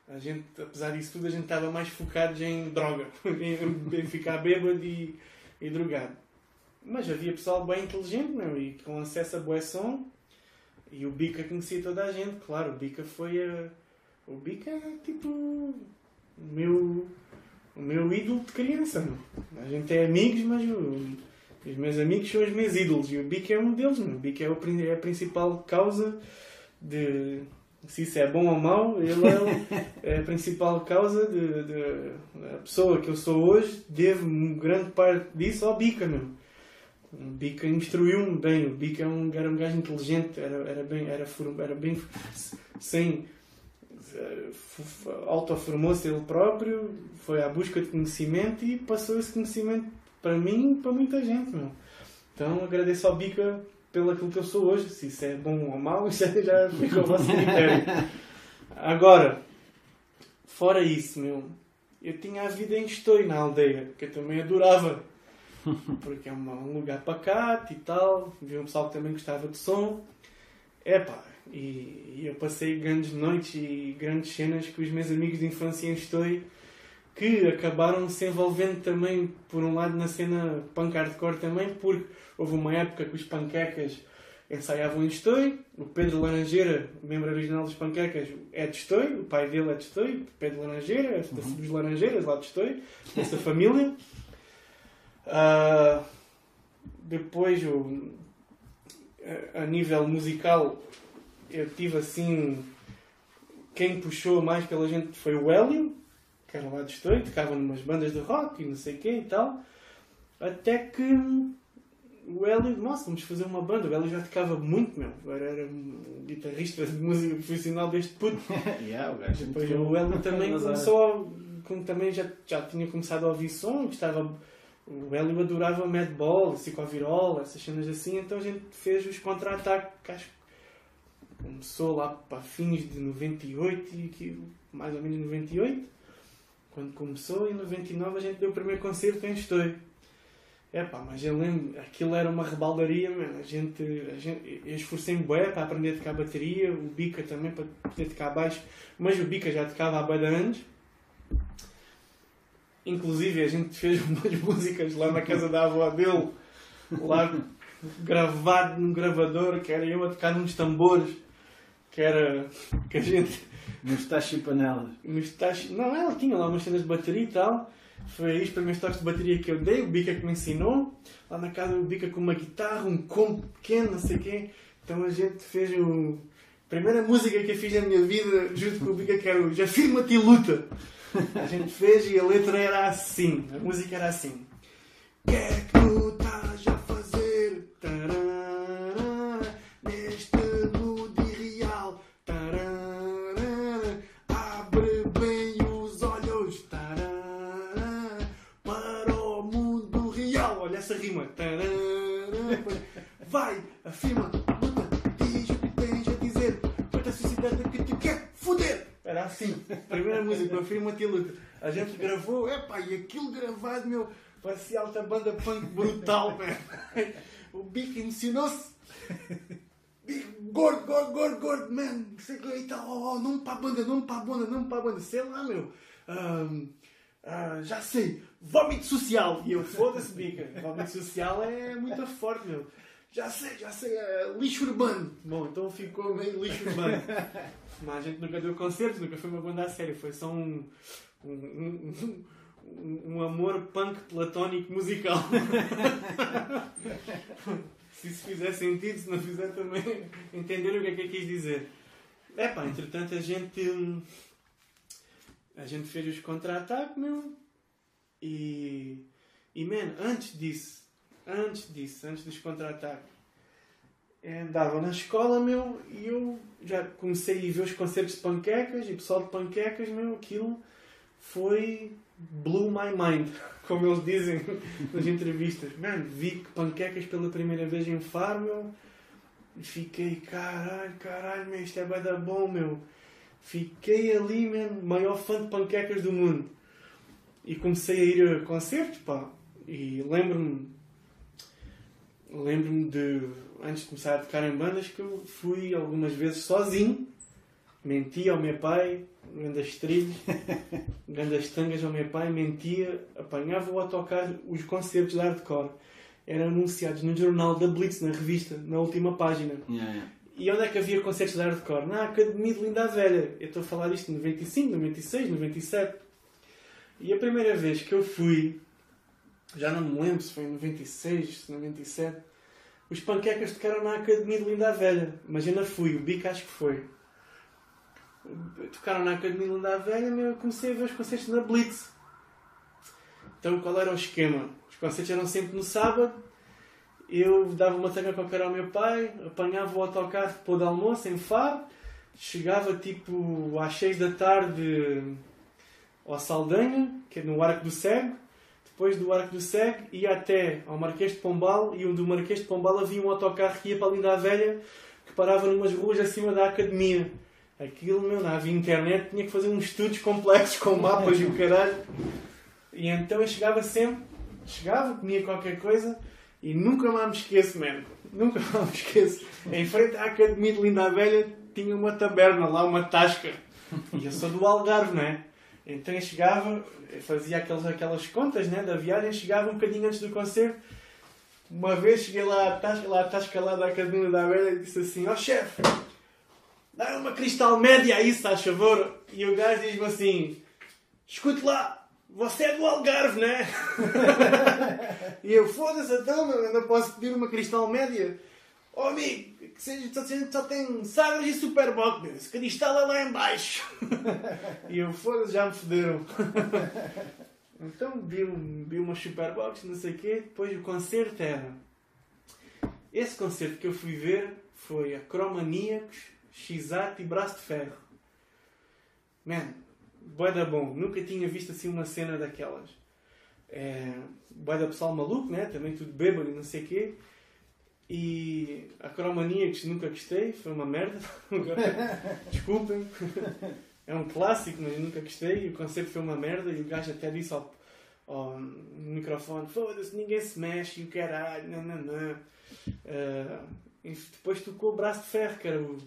A gente, apesar disso tudo, a gente estava mais focados em droga, em, ficar bêbado e, e drogado. Mas havia pessoal bem inteligente, meu, e com acesso a bué som. E o Bica conhecia toda a gente, claro. O Bica foi a... O Bica é tipo... Meu... O meu ídolo de criança, meu. A gente é amigos, mas os meus amigos são os meus ídolos. E o Bica é um deles, meu. O Bica é, o, é a principal causa de... Se isso é bom ou mau, ele é, é a principal causa de, de... A pessoa que eu sou hoje, devo grande parte disso ao Bica, meu. O Bica instruiu-me bem. O Bica é um, era um gajo inteligente, era, era bem, era, era bem sem autoformou-se ele próprio, foi à busca de conhecimento e passou esse conhecimento para mim e para muita gente. Meu. Então agradeço ao Bica pelo aquilo que eu sou hoje. Se isso é bom ou mau, isso é- já fica ao vosso critério. Agora, fora isso, meu, eu tinha a vida em Estou na aldeia, que eu também adorava porque é um lugar pacato e tal. Vi um pessoal que também gostava de som. Epá, e, e eu passei grandes noites e grandes cenas com os meus amigos de infância em Estoi que acabaram se envolvendo também, por um lado, na cena punk hardcore também, porque houve uma época que os panquecas ensaiavam em Estoi. O Pedro Laranjeira, membro original dos panquecas, é de Estoi. O pai dele é de Estoi. Pedro Laranjeira, da- dos Laranjeiras, lá de Estoi. Dessa família. Ah, depois, o- a nível musical, eu tive assim. Quem puxou mais pela gente foi o Hélio, que era lá de Estoi, tocava numas bandas de rock e não sei o quê e tal. Até que o Hélio, nossa, vamos fazer uma banda. O Hélio já tocava muito, meu. Era, era um guitarrista de música profissional deste puto. yeah, o gajo Depois o Hélio também começou a, como também já, já tinha começado a ouvir som, gostava, o Hélio adorava Madball, Psicovirola, essas cenas assim, então a gente fez os contra-ataques, acho que começou lá para fins de 98 e aquilo, mais ou menos 98, quando começou, em 99 a gente deu o primeiro concerto em Estoi. Epá, mas eu lembro, aquilo era uma rebaldaria, mano. A gente, a gente, eu esforcei-me bué para aprender a tocar bateria, o Bica também para poder tocar baixo, mas o Bica já tocava há bué de anos. Inclusive a gente fez umas músicas lá na casa da avó dele, lá gravado num gravador, que era eu a tocar nos tambores. Que era que a gente Mustache e panelas. nos tachos. Não, ela tinha lá umas cenas de bateria e tal. Foi os primeiros toques de bateria que eu dei, o Bica que me ensinou. Lá na casa o Bica com uma guitarra, um combo pequeno, não sei o quê. Então a gente fez o. A primeira música que eu fiz na minha vida, junto com o Bica, que era o Já Firma-te e Luta. A gente fez e a letra era assim. A música era assim. Que é que tu vai, afirma, luta, diz o que tens a dizer. Quanta a sociedade que te quer foder. Era assim. Primeira música, afirma-te luta. A gente gravou, epá, e aquilo gravado, meu, parecia alta banda punk brutal, meu. O Bico emocionou-se. Bico, gordo, gordo, gordo, gordo, man. Não sei o que e tal. Oh, oh, nome para a banda, nome para a banda, nome para a banda. Sei lá, meu. Ahm, ah, já sei. Vómito social. E eu, foda-se, Bica. Vómito social é muito forte, meu. Já sei, já sei. é lixo urbano. Bom, então ficou meio lixo urbano. Mas a gente nunca deu concertos, nunca foi uma banda a sério. Foi só um, um, um, um, um amor punk platónico musical. se isso fizer sentido, se não fizer também, entenderam o que é que eu quis dizer. É pá, entretanto a gente. A gente fez os contra-ataques, meu. E. E, man, antes disso, antes disso, antes dos contra-ataques, eh, andava na escola, meu, e eu já comecei a ver os concertos de panquecas e o pessoal de panquecas, meu, aquilo foi blew my mind, como eles dizem nas entrevistas. Man, vi que panquecas pela primeira vez em Faro, meu, fiquei, caralho, caralho, meu, isto é bué da bom, meu. Fiquei ali, man, maior fã de panquecas do mundo. E comecei a ir a concertos, pá. E lembro-me, lembro-me de, antes de começar a tocar em bandas, que eu fui algumas vezes sozinho. Mentia ao meu pai, grandes trilhos, grandes tangas ao meu pai, mentia, apanhava-o a tocar os concertos de hardcore. Eram anunciados no jornal da Blitz, na revista, na última página. Yeah, yeah. E onde é que havia concertos de hardcore? Na Academia de Linda Velha. Eu estou a falar isto em 95, 96, 97. E a primeira vez que eu fui, já não me lembro se foi em 96, se 97, os panquecas tocaram na Academia de Linda Velha. Mas não fui, o Bico acho que foi. Tocaram na Academia de Linda Velha e eu comecei a ver os concertos na Blitz. Então qual era o esquema? Os concertos eram sempre no sábado. Eu dava uma tanga qualquer ao meu pai, apanhava o autocarro depois do almoço em Faro, chegava tipo às 6 da tarde ao Saldanha, que é no Arco do Cego. Depois do Arco do Cego ia até ao Marquês de Pombal e do Marquês de Pombal havia um autocarro que ia para a Linda a Velha que parava numas ruas acima da academia. Aquilo, meu, não havia internet, tinha que fazer uns estudos complexos com mapas e o caralho. E então eu chegava sempre, chegava, comia qualquer coisa e nunca mais me esqueço, mano. Nunca mais me esqueço. Em frente à Academia de Linda a Velha tinha uma taberna lá, uma tasca. E eu sou do Algarve, não é? Então eu chegava, eu fazia aquelas, aquelas contas né, da viagem, chegava um bocadinho antes do concerto. Uma vez cheguei lá à tasca, lá à tasca lá da Academia da Velha e disse assim: Ó chefe, dá uma cristal média aí, se faz favor. E o gajo diz-me assim: Escute lá, você é do Algarve, né? e eu, foda-se, então, não posso pedir uma cristal média. Oh amigo, que seja, só, só tem sagres e superboc, meu. Esse cristal é lá em baixo. e eu, foda-se, já me foderam. então, vi, vi uma superbox, não sei o quê. Depois o concerto era... Esse concerto que eu fui ver foi a Cromaníacos, X-Art e Braço de Ferro. Man, bué da bom. Nunca tinha visto assim uma cena daquelas. É, bué da pessoal maluco, né? Também tudo bêbado e não sei o quê. E a Cromaníacos nunca gostei, foi uma merda. Desculpem. É um clássico, mas nunca gostei. O concerto foi uma merda. E o gajo até disse ao, ao microfone: Foda-se, ninguém se mexe. E o caralho, não, não, não. Ah, e depois tocou o Braço de Ferro, que era o,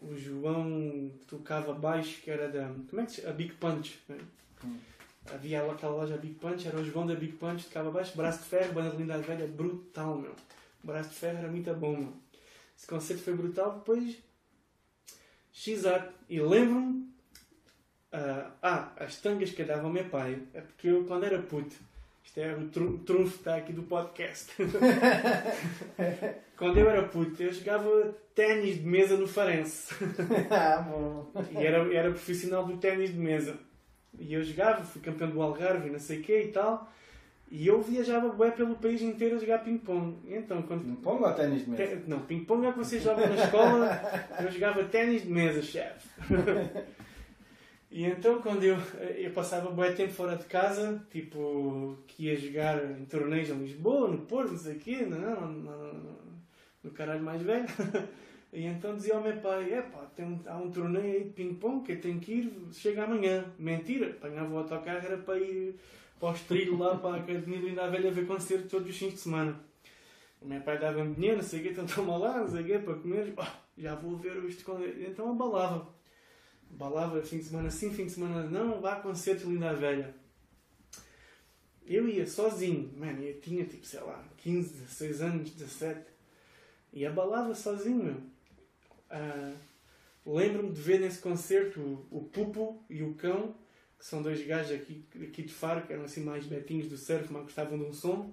o João que tocava baixo, que era da. Como é que se chama? A Big Punch. né? Havia lá aquela loja Big Punch, era o João da Big Punch, tocava baixo, Braço de Ferro, banda de Linda Velha, brutal, meu. Braço de Ferro era muito bom, meu. Esse concerto foi brutal. Depois Exato. E lembro-me. ah, ah, as tangas que dava ao meu pai. É porque eu, quando era puto, isto é o tru- trunfo que está aqui do podcast. quando eu era puto, eu jogava ténis de mesa no Farense. ah, bom. E era, era profissional do ténis de mesa. E eu jogava, fui campeão do Algarve e não sei o quê e tal. E eu viajava bué pelo país inteiro a jogar ping-pong. Então, quando Ping-pong ou ténis de mesa? Te- Não, ping-pong é o que vocês jogam na escola. Eu jogava ténis de mesa, chefe. E então, quando eu, eu passava bué tempo fora de casa, tipo, que ia jogar em torneios em Lisboa, no Porto, não sei o quê, não, não, não, não, no caralho mais velho. E então dizia ao meu pai: é pá, tem um, há um torneio aí de ping-pong que eu tenho que ir, chega amanhã. Mentira, apanhava o autocarro, era para ir para os trilhos lá para a Academia de Linda Velha ver concerto todos os fins de semana. O meu pai dava-me dinheiro, não sei o quê, então toma lá, não sei o quê, para comer. Ah, já vou ver isto. com- Então abalava. Abalava fim de semana sim, fim de semana não, vá a concerto Linda Velha. Eu ia sozinho, mano, eu tinha tipo, sei lá, 15, 16 anos, 17. E abalava sozinho, meu. Ah, Lembro-me de ver nesse concerto o, o Pupo e o Cão, são dois gajos aqui, aqui de Faro, que eram assim mais betinhos do surf, mas gostavam de um som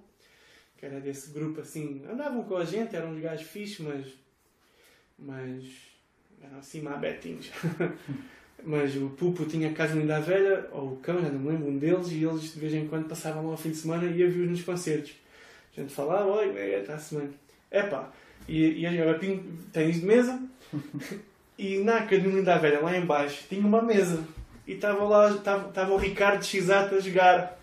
que era desse grupo assim, andavam com a gente, eram uns gajos fixes, mas, mas eram assim má betinhos. mas o Pupo tinha casa linda velha, ou o já não me lembro, um deles, e eles de vez em quando passavam lá ao fim de semana e ia ver nos concertos. A gente falava, oi, é, está-se bem. Epá, e, e tinha ténis de mesa, e na Academia Linda Velha, lá em baixo, tinha uma mesa. E estava lá, estava, o Ricardo Xato a jogar.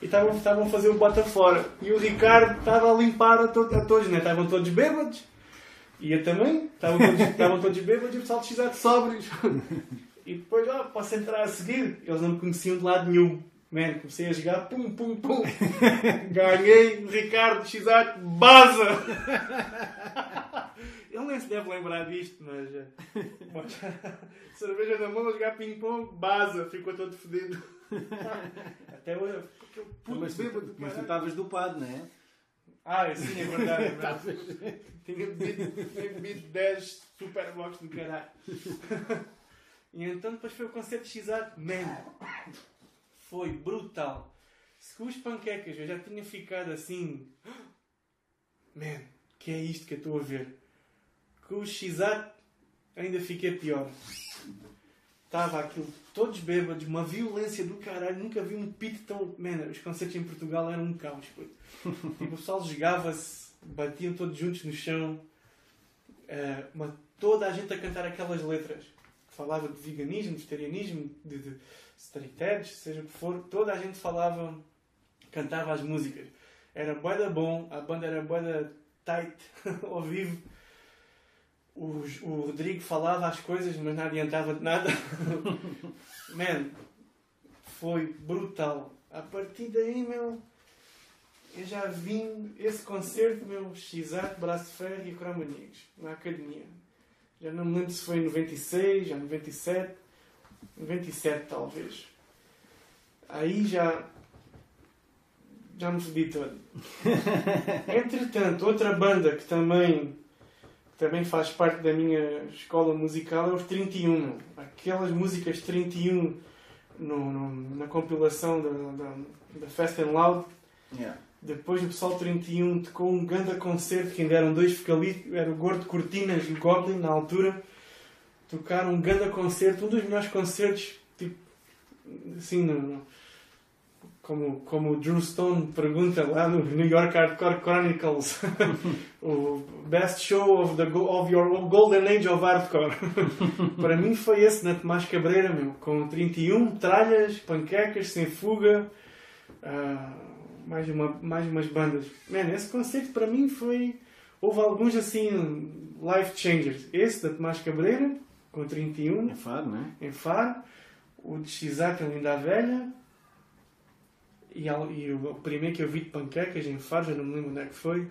E estavam, a fazer o bota fora. E o Ricardo estava a limpar a, to a todos, né? Estavam todos bêbados. E eu também. Estavam todos, estavam todos bêbados e o pessoal de Xato sóbrios. E depois, ó, posso entrar a seguir? Eles não me conheciam de lado nenhum. Man, comecei a jogar, pum, pum, pum. Ganhei, Ricardo Xato, baza! Ele nem se deve lembrar disto, mas. eh, mas cerveja na mão a jogar ping-pong, baza, ficou todo fodido. Até hoje, aquele puto Mas, bêbado, mas tu estavas dopado, não é? Ah, sim, é verdade. É verdade. Tinha bebido, tinha bebido 10 superbox do caralho. E então depois foi o concerto de X-Art. Man, foi brutal. Se com os panquecas eu já tinha ficado assim. Man, que é isto que eu estou a ver? Com o X-Art ainda fiquei pior. Estava aquilo, todos bêbados, uma violência do caralho. Nunca vi um pito tão. Man, os concertos em Portugal eram um caos. Tipo, o pessoal jogava-se, batiam todos juntos no chão, eh, mas toda a gente a cantar aquelas letras que falava de veganismo, vegetarianismo, de, de straight seja o que for, toda a gente falava, cantava as músicas. Era boeda bom, a banda era boeda tight ao vivo. O, o Rodrigo falava as coisas, mas não adiantava de nada. Man, foi brutal. A partir daí, meu, eu já vim esse concerto, meu, Xato, Braço Ferro e Cromaníacos, na academia. Já não me lembro se foi em 96, já 97, 97 talvez. Aí já. já me fodi todo. Entretanto, outra banda que também, também faz parte da minha escola musical é os 31. meu. Aquelas músicas 31 no, no- na compilação da, da, da Fast and Loud. Yeah. Depois o pessoal 31 tocou um grande concerto que ainda eram dois vocalistas, era o Gordo Cortinas e o Goblin na altura. Tocaram um grande concerto, um dos melhores concertos, tipo, assim, no, no- como, como o Drew Stone pergunta lá no New York Hardcore Chronicles, o best show of, the, of your golden age of hardcore. Para mim foi esse na Tomás Cabreira, meu, com 31 tralhas, panquecas, sem fuga. ah, mais, uma, mais umas bandas. Man, esse concerto para mim foi. Houve alguns assim, life changers. Esse da Tomás Cabreira, com 31, É fado, não é? em Faro. O de em Linda a Velha. E, e o primeiro que eu vi de panquecas em Faro, já não me lembro onde é que foi.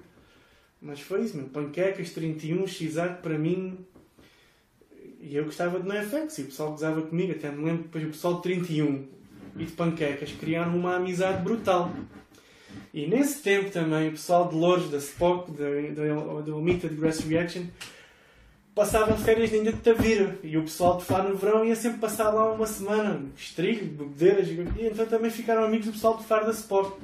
Mas foi isso, meu. Panquecas 31, Xac para mim. E eu gostava de NoFX e o pessoal gozava comigo. Até me lembro depois o pessoal de 31 e de panquecas criaram uma amizade brutal. E nesse tempo também, o pessoal de Lourdes, da Spock, da, da, do Omitted Grass Reaction, passavam férias ainda de Tavira e o pessoal de Faro no verão ia sempre passar lá uma semana, estrilho, bebedeiras, e então também ficaram amigos do pessoal de Faro da Sport.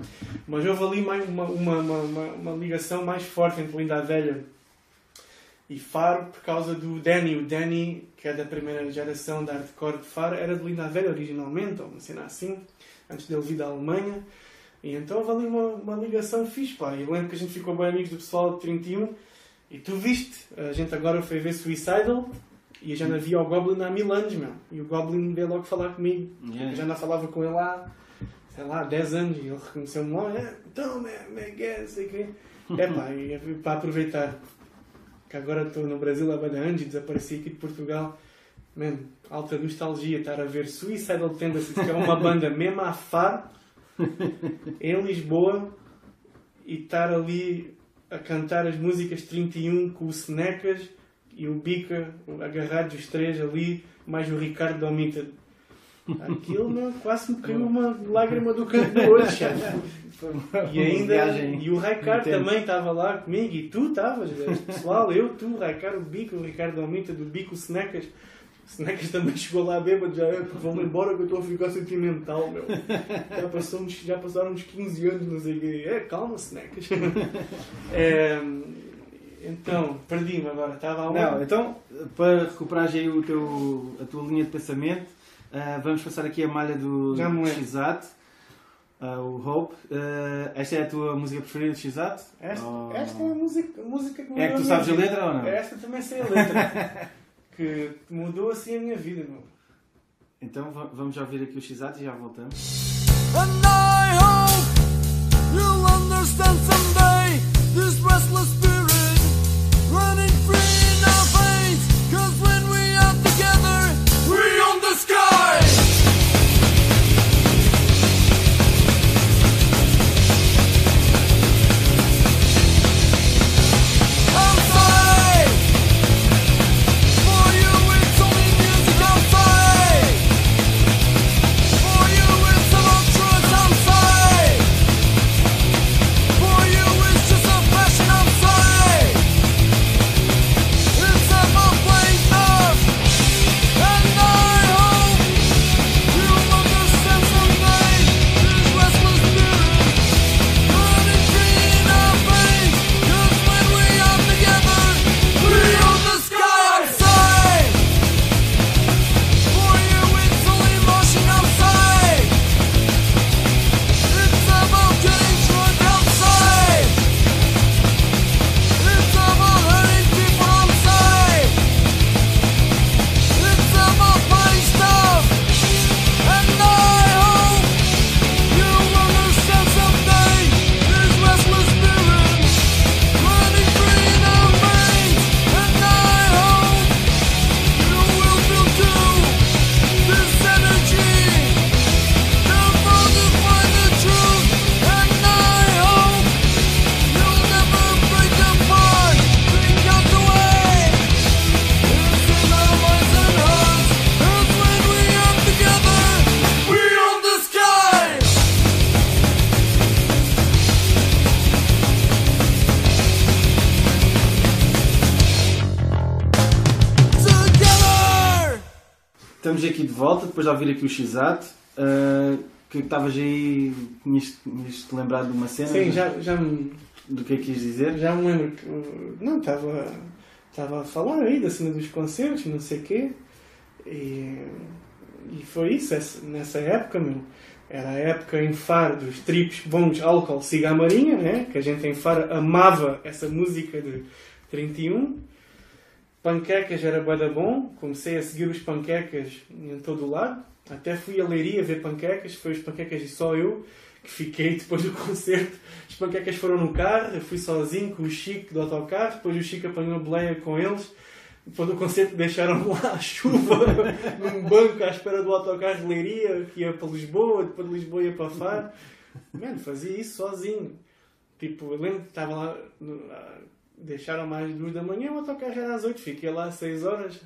Mas houve ali mais uma, uma, uma, uma, ligação mais forte entre Linda a Velha e Faro por causa do Danny. O Danny, que é da primeira geração da hardcore de Faro, era de Linda a Velha originalmente, ou uma cena assim, antes dele vir da Alemanha. E então houve ali uma, uma ligação fixe, pá. Lembro que a gente ficou bem amigos do pessoal de 31 e tu viste, a gente agora foi ver Suicidal e eu já não via o Goblin há mil anos, meu. E o Goblin veio logo falar comigo. Yeah. Eu já não falava com ele há, sei lá, 10 anos e ele reconheceu-me logo. "É, Então, man, man, guess, sei o quê. É pá, e é para aproveitar que agora estou no Brasil há bem anos e desapareci aqui de Portugal. Man, alta nostalgia estar a ver Suicidal Tendencies, que é uma banda mesmo a faro, em Lisboa, e estar ali a cantar as músicas 31 com o Senecas e o Bica agarrados os três ali, mais o Ricardo Domita. Aquilo, meu, quase me caiu uma lágrima do canto do olho, E ainda, e o Ricardo intensa. também estava lá comigo, e tu estavas, pessoal, eu, tu, o Ricardo, o Bico, o Ricardo Almita, do Bico, o Senecas. O Senecas também chegou lá bêbado, já é, vão embora que eu estou a ficar sentimental, meu. Já, passou uns, já passaram uns 15 anos, não sei o quê. É, calma, Senecas. É, então, perdi-me agora, estava a Não, então, para recuperares aí o teu, a tua linha de pensamento, ah, vamos passar aqui a malha do lembro. X-Ato, ah, o Hope. Ah, esta é a tua música preferida de X-Ato? Esta, Ou- esta é a música, a música que É que tu sabes a letra ou não? Esta também sei a letra. que mudou assim a minha vida, meu. Então va- vamos já ouvir aqui o X-Ato e já voltamos. And I hope you'll understand someday this restless volta, depois de ouvir aqui o X-Ato. ah, que estavas aí, tinhas tinhas-te lembrado de uma cena? Sim, já, já, me, Do que é que quis dizer? já me lembro que. uh, Não, estava estava a falar aí da cena dos concertos, não sei o quê. E, e foi isso, essa- nessa época, meu. Era a época em Faro dos trips bons, álcool, cigarro marinha, né? Que a gente em Faro amava essa música de 31. Panquecas era bué da bom, comecei a seguir os panquecas em todo o lado. Até fui a Leiria ver panquecas, foi os panquecas e só eu que fiquei depois do concerto. As panquecas foram no carro, eu fui sozinho com o Chico do autocarro, depois o Chico apanhou a boleia com eles. Depois do concerto deixaram lá a chuva num banco à espera do autocarro de Leiria, que ia para Lisboa, depois de Lisboa ia para Faro. Mano, fazia isso sozinho. Tipo, eu lembro que estava lá, ah, deixaram mais duas da manhã, o autocarro era às oito, fiquei lá às seis horas,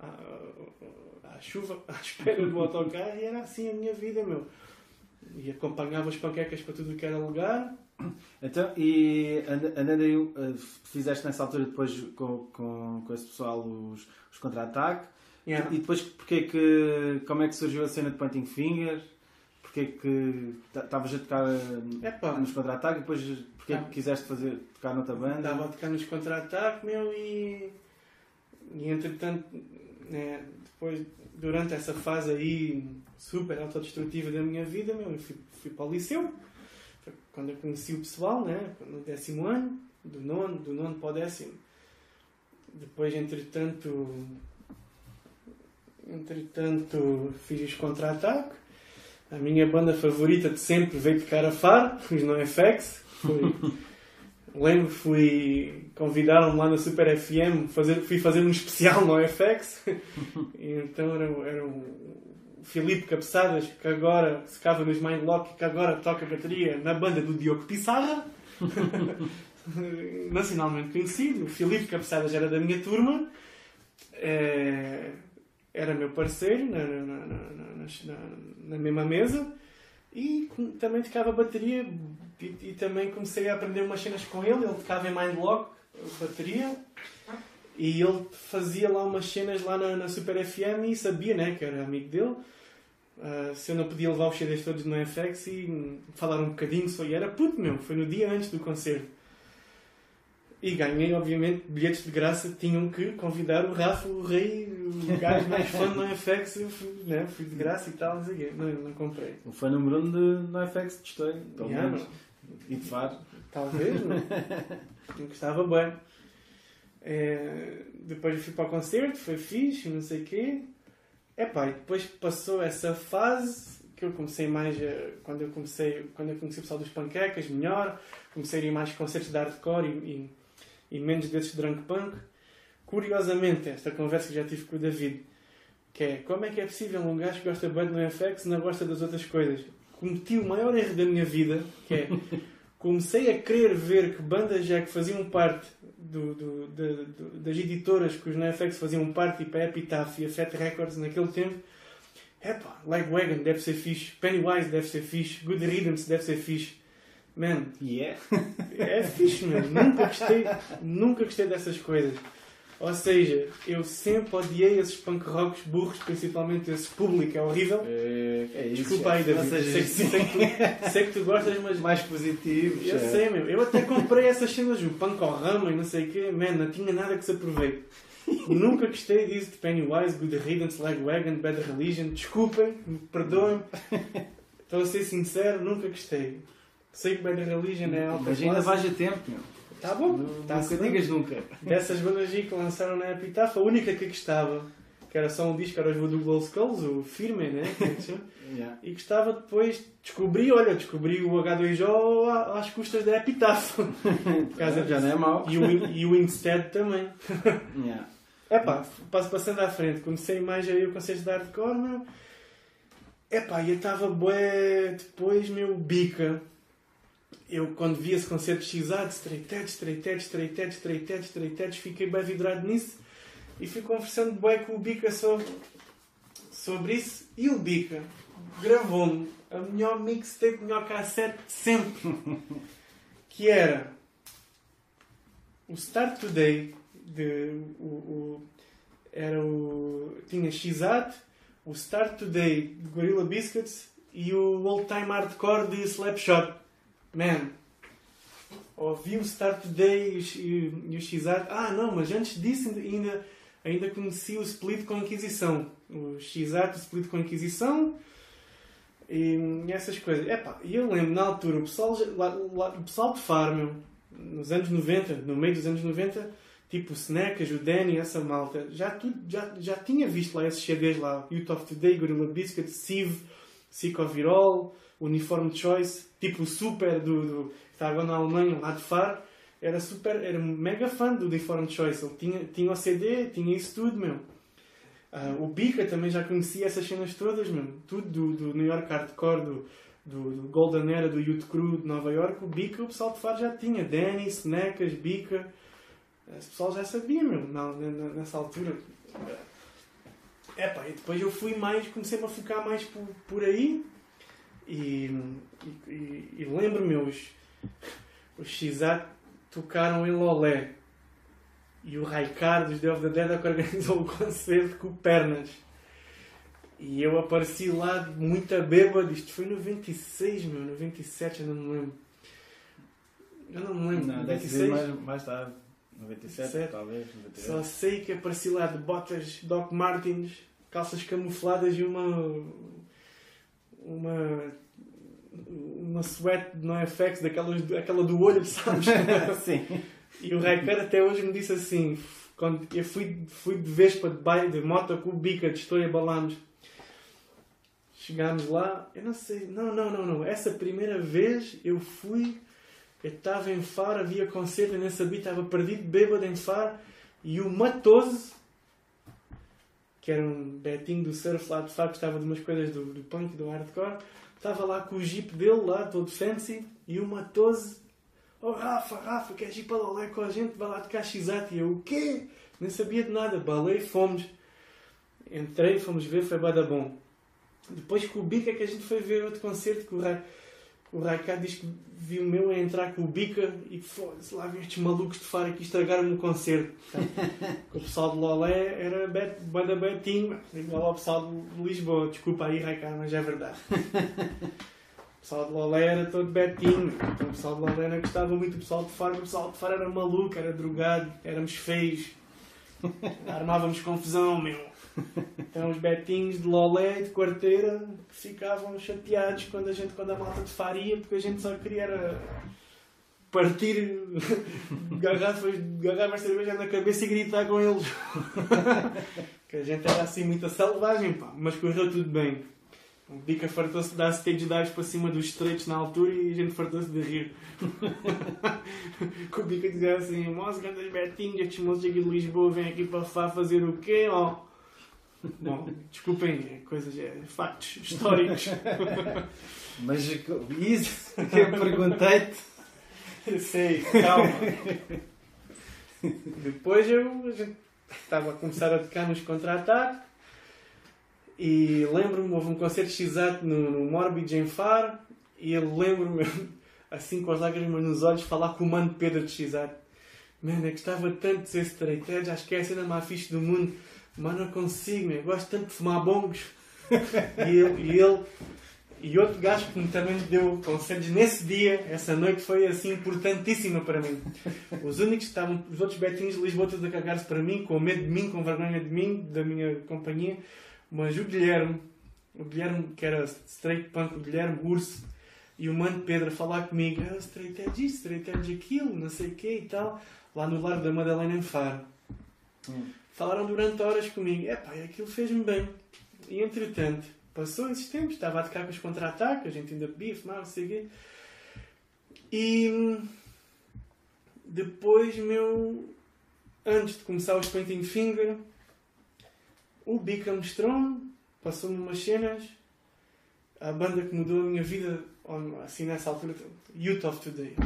à, à chuva, à espera do autocarro, e era assim a minha vida, meu. E acompanhava as panquecas para tudo que era lugar, Então, e and- andando aí, uh, fizeste nessa altura depois com, com, com esse pessoal os, os contra-ataque. Yeah. E depois, porque que, como é que surgiu a cena de Pointing Finger? Porque que estavas a tocar Epá. nos contra-ataque e depois porque Tá. que quiseste fazer, tocar noutra banda? Andava a tocar nos contra-ataque, meu, e. E entretanto, né, depois, durante essa fase aí super autodestrutiva da minha vida, meu, eu fui, fui para o liceu. Quando eu conheci o pessoal, né, no décimo ano, do nono, do nono para o décimo. Depois, entretanto. Entretanto, fiz contra-ataque. A minha banda favorita de sempre veio tocar a Faro, os NoFX. Foi. Lembro, fui. Convidaram-me lá na Super FM, fazer, fui fazer um especial no FX. e então era, era o Filipe Cabeçadas, que agora se cava nos Mindlock, que agora toca bateria na banda do Diogo Pissarra. Nacionalmente conhecido. O Filipe Cabeçadas era da minha turma. Eh, era meu parceiro na, na, na, na- mesma mesa. E também tocava bateria e, e também comecei a aprender umas cenas com ele. Ele tocava em Mindlock, bateria. E ele fazia lá umas cenas lá na, na Super FM e sabia, né, que era amigo dele. Ah, se eu não podia levar os CDs todos no FX e falar um bocadinho só. E era puto meu, foi no dia antes do concerto. E ganhei, obviamente, bilhetes de graça. Tinham que convidar o Rafa, o rei, o gajo mais fã do FX. Eu fui, né, fui de graça e tal, não sei o quê. Não, não comprei. O fã número 1 um de NoFX história, pelo Yeah, menos. E de Faro. Talvez, não. Eu gostava bem. É, depois eu fui para o concerto, foi fixe, não sei o quê. Epá, e depois passou essa fase que eu comecei mais a, quando eu comecei quando eu conheci o pessoal dos panquecas melhor comecei a ir mais concertos de hardcore e, e, e menos desses de drunk punk curiosamente esta conversa que já tive com o David que é como é que é possível um gajo que gosta bem do FX não gosta das outras coisas cometi o maior erro da minha vida que é comecei a querer ver que bandas já que faziam parte do, do- do- das editoras que os NoFX faziam parte, tipo a Epitaph e a Fat Records naquele tempo. Epá, Lagwagon deve ser fixe, Pennywise deve ser fixe, Good Riddance deve ser fixe. Man, é. é fixe, meu. Nunca gostei, nunca gostei dessas coisas. Ou seja, eu sempre odiei esses punk rocks burros, principalmente esse público, é horrível. É, é isso. Desculpa aí, David. Ou seja, sei, que- sei que tu, sei que tu gostas, mas mais positivos. eu é. sei, meu. Eu até comprei essas cenas, o punk ao ramo e não sei o quê. Man, não tinha nada que se aproveite. Nunca gostei disso de Pennywise, Good Riddance, Lagwagon, Bad Religion. Desculpem, me perdoem. Estou a ser sincero, nunca gostei. Sei que Bad Religion é alta Mas ainda vais a tempo, meu. Tá bom, Não- tá nunca bem. digas nunca. Dessas bandas aí que lançaram na Epitaph, a única que gostava, que era só um disco, era o do Glow Skulls, o Firme, né? é? Yeah. e gostava depois, descobri, olha, descobri o H2O à- às custas da Epitaph. Por causa Já disso. não é mau. E o, e o Instead também. Yeah. Epá, passo passando à frente. Comecei mais a ir ao concerto de hardcore, meu. Epá, e eu estava bué depois, meu, bica. Eu, quando vi esse concerto de X-Ad, straight edge, straight edge, straight edge, straight edge, straight edge, fiquei bem vidrado nisso. E fui conversando bué com o Bica sobre, sobre isso. E o Bica gravou-me a melhor mixtape, a melhor cassete de sempre. que era o Start Today de o, o- era o tinha X-At, o Start Today de Gorilla Biscuits e o Old Time Hardcore de Slapshot. Man, ouvi o Start Today e, o X- o X-At. Ah, não, mas antes disso ainda, ainda, conheci o Split com Inquisição. O X-At, o Split com Inquisição e, essas coisas. E eu lembro na altura, o pessoal, lá- lá- o pessoal de Faro, meu, nos anos 90, no meio dos anos 90, tipo o Snackas, o Danny, essa malta, já, tudo, já, já tinha visto lá esses CDs lá, Youth of Today, Gorilla Biscuit, Sieve, Sick of It All, Uniform Choice, tipo o Super do, do que está agora na Alemanha, lá de Faro, era super, era mega fã do Uniform Choice, ele tinha, tinha o CD, tinha isso tudo, meu. Ah, o Bica também já conhecia essas cenas todas, meu. Tudo do, do New York Hardcore, do, do, do Golden Era, do Youth Crew de Nova York, o Bica, o pessoal de Faro já tinha. Danny, Snackas, Bica. Esse pessoal já sabia, meu, na, na- nessa altura. Epá, e depois eu fui mais, comecei-me a focar mais por, por aí. E, e, e- lembro-me, os, os Xat tocaram em Lolé. E o Raikar dos The of the Dead é que organizou o concerto com pernas. E eu apareci lá muito bêbado. Isto foi em 96, meu, 97, eu não me lembro. Eu não me lembro. Não, deve 96. ser mais, mais tarde. 97, 97. talvez. Só 98. sei que apareci lá de botas Doc Martens, calças camufladas e uma. Uma. uma sweat de NoFX, daquelas, aquela do olho, sabes? Sim. E o Raikar até hoje me disse assim: quando eu fui, fui de Vespa de, de moto com o Bica, de Estou abalámos. Chegámos lá, eu não sei, não, não, não, não. Essa primeira vez eu fui, eu estava em Faro, havia concerto, eu nem sabia, estava perdido, bêbado em Faro, e o Matoso, que era um betinho do surf lá de que estava de umas coisas do, do punk, do hardcore, estava lá com o jeep dele, lá todo fancy, e o Matoso Oh Rafa, Rafa, queres ir para Lolé com a gente? Vai lá de Caxizate. E eu, o quê? Nem sabia de nada. Balei, fomos. Entrei, fomos ver, foi bada bom. Depois com o Bica que a gente foi ver outro concerto que o, Ra... o Raikar diz que viu o meu a entrar com o Bica e foda-se lá vem estes malucos de Faro aqui estragaram-me o concerto. o pessoal de Lolé era bet... bada betinho, igual ao pessoal de Lisboa. Desculpa aí, Raikar, mas é verdade. O pessoal de Lolé era todo betinho. Então, o pessoal de Lolé não gostava muito do pessoal de Faro. O pessoal de Faro era maluco, era drogado, éramos feios. Armávamos confusão, meu. Então os betinhos de Lolé de quarteira ficavam chateados quando a gente, quando a malta de Faro ia, porque a gente só queria partir garrafas, garrafas de cerveja na cabeça e gritar com eles. que a gente era assim muita selvagem, pá. Mas correu tudo bem. O Bica fartou-se de dar stage dives para cima dos estreitos na altura e a gente fartou-se de rir. que o Bica dizia assim: Moço, grandes betinhos, estes moços aqui de Lisboa vêm aqui para fazer o quê? ó?" Bom, desculpem, é coisas, é factos históricos. Mas isso que eu perguntei-te. Sei, calma. Depois eu a gente estava a começar a tocar nos contra-ataques e lembro-me, houve um concerto x no, no Morbid em Faro e eu lembro-me, assim com as lágrimas nos olhos, falar com o mano Pedro de x Mano, eu gostava tanto de ser straight edge, acho que é a cena mais fixe do mundo. Mas não consigo, gosto tanto de fumar bongos. e e ele e outro gajo que me também deu conselhos nesse dia, essa noite foi assim importantíssima para mim. Os únicos que estavam, os outros betinhos de Lisboa todos a cagar-se para mim, com medo de mim, com vergonha de mim, da minha companhia. Mas o Guilherme, o Guilherme que era straight punk, o Guilherme Urso, e o mano Pedro a falar comigo, ah, straight edge isso, straight edge aquilo, não sei o quê e tal, lá no Largo da Madalena em Faro. Falaram durante horas comigo, é pá, aquilo fez-me bem. E entretanto, passou esses tempos, estava a tocar com os contra-ataques, a gente ainda bebia, fumava, não sei o quê. E depois, meu, antes de começar o Painting Finger, o Bica mostrou-me, passou-me umas cenas, a banda que mudou a minha vida, assim nessa altura, Youth of Today.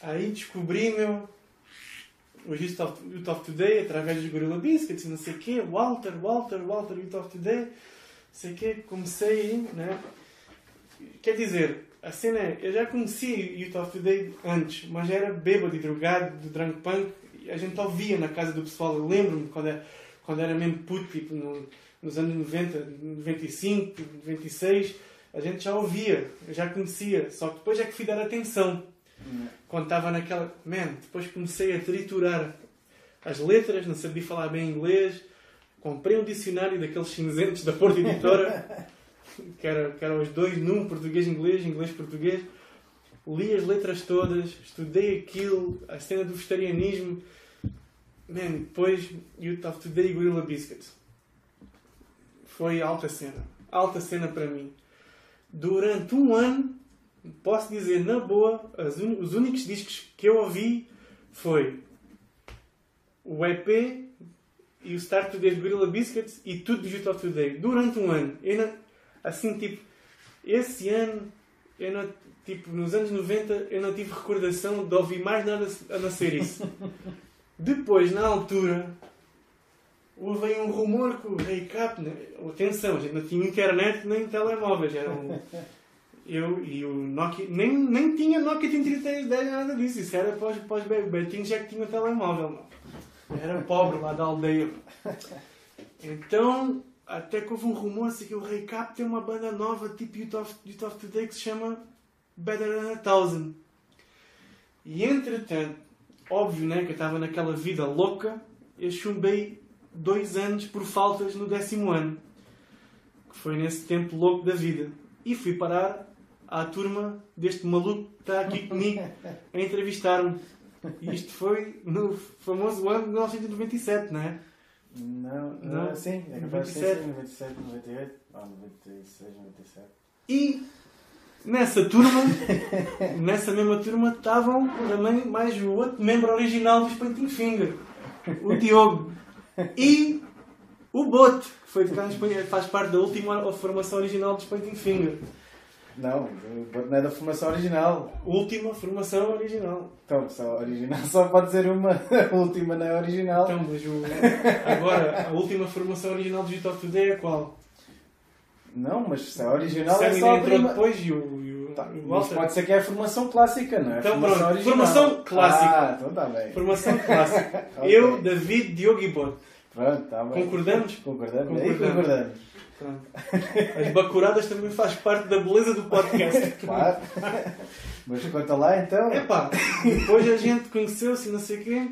Aí descobri, meu, o Youth of, of Today através dos Gorilla Biscuits, não sei o quê, Walter, Walter, Walter, Youth of Today, não sei o quê, comecei, né? Quer dizer, a cena é, eu já conheci Youth of Today antes, mas era bêbado e drogado, de drunk punk, a gente ouvia na casa do pessoal, eu lembro-me quando era, quando era mesmo puto, tipo no, nos anos 90, 95, 96, a gente já ouvia, eu já conhecia, só que depois é que fui dar atenção quando estava naquela. Man, depois comecei a triturar as letras, não sabia falar bem inglês. Comprei um dicionário daqueles cinzentos da Porta Editora, que, que eram os dois num, português inglês, inglês português. Li as letras todas, estudei aquilo, a cena do vegetarianismo. Man, depois Youth of Today Gorilla Biscuits. Foi alta cena. Alta cena para mim. Durante um ano posso dizer na boa, un... os únicos discos que eu ouvi foi o EP e o Start Today de Gorilla Biscuits e tudo of Today durante um ano. Eu não... assim, tipo, esse ano, eu não... tipo, nos anos 90, eu não tive recordação de ouvir mais nada a não ser isso. Depois, na altura, houve aí um rumor que o Ray Cap, né? atenção, a gente não tinha internet nem telemóveis, era um eu e o Nokia, nem, nem tinha Nokia 3310, nada disso. Isso era pós, pós Betinho já que tinha telemóvel. Não. Era pobre lá da aldeia. Então, até que houve um rumor assim que o Ray Cap tem uma banda nova tipo Youth of, Youth of Today que se chama Better Than a Thousand. E entretanto, óbvio né, que eu estava naquela vida louca, eu chumbei dois anos por faltas no décimo ano. Que foi nesse tempo louco da vida. E fui parar à turma deste maluco que está aqui comigo a entrevistar-me. Isto foi no famoso ano de 1997, não é? Não, Não. não, sim, é capaz de 97. ser sim, 97, 98, ou 96, 97. E nessa turma, nessa mesma turma, estavam também mais o outro membro original dos Painting Finger, o Diogo. E o Bote, que foi de cá faz parte da última formação original dos Painting Finger. Não, não é da formação original. Última formação original. Então, só original só pode ser uma, a última não é original. Então, mas o, agora, a última formação original do of Today é qual? Não, mas se é original Sam é só a prima. depois e o, e o, Tá, Walter. pode ser que é a formação clássica, não é? Então, formação pronto, original. formação clássica. Ah, então está bem. Formação clássica. Ok. Eu, David, Diogo e Bote. Pronto, está bem. Concordamos? Concordamos. Aí Concordamos. Pronto. As bacuradas também faz parte da beleza do podcast. Claro. Mas conta lá então. Epá, depois a gente conheceu-se e não sei o quê.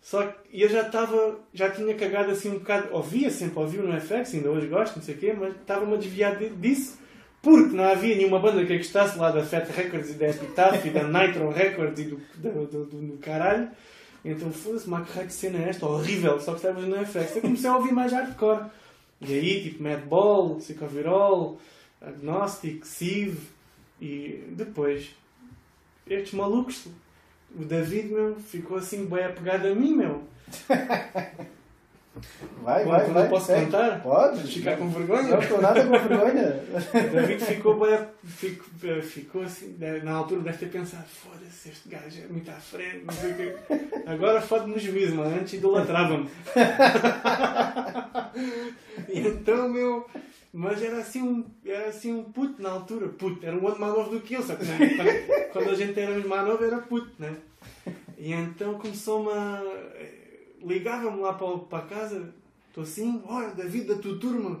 Só que eu já estava, já tinha cagado assim um bocado. Ouvia sempre, ouvia no FX, ainda hoje gosto, não sei o quê, mas estava-me a desviar de- disso. Porque não havia nenhuma banda que gostasse lá da Fat Records e da Epitaph e da Nitro Records e do, do, do, do- caralho. Então foda-se, caralho de cena é esta, horrível, só que estavas no FX. Eu comecei a ouvir mais hardcore. E aí, tipo, Madball, Psychovirol, Agnostic, Sieve e depois estes malucos, o David, meu, ficou assim bem apegado a mim, meu. Vai, vai, vai. posso segue. contar? Podes. Ficar com vergonha? Não estou nada com vergonha. David ficou ficou, ficou assim, na altura deve ter pensado, foda-se, este gajo é muito à frente, não sei o quê. Agora fode-me no juízo, mas antes idolatrava-me. E então, meu, mas era assim um, era assim um puto na altura, puto, era um ano mais novo do que eu, só que né, quando, quando a gente era mais novo era puto, né? E então começou-me a. ligava-me lá para, para casa, estou assim, olha, David da tua turma,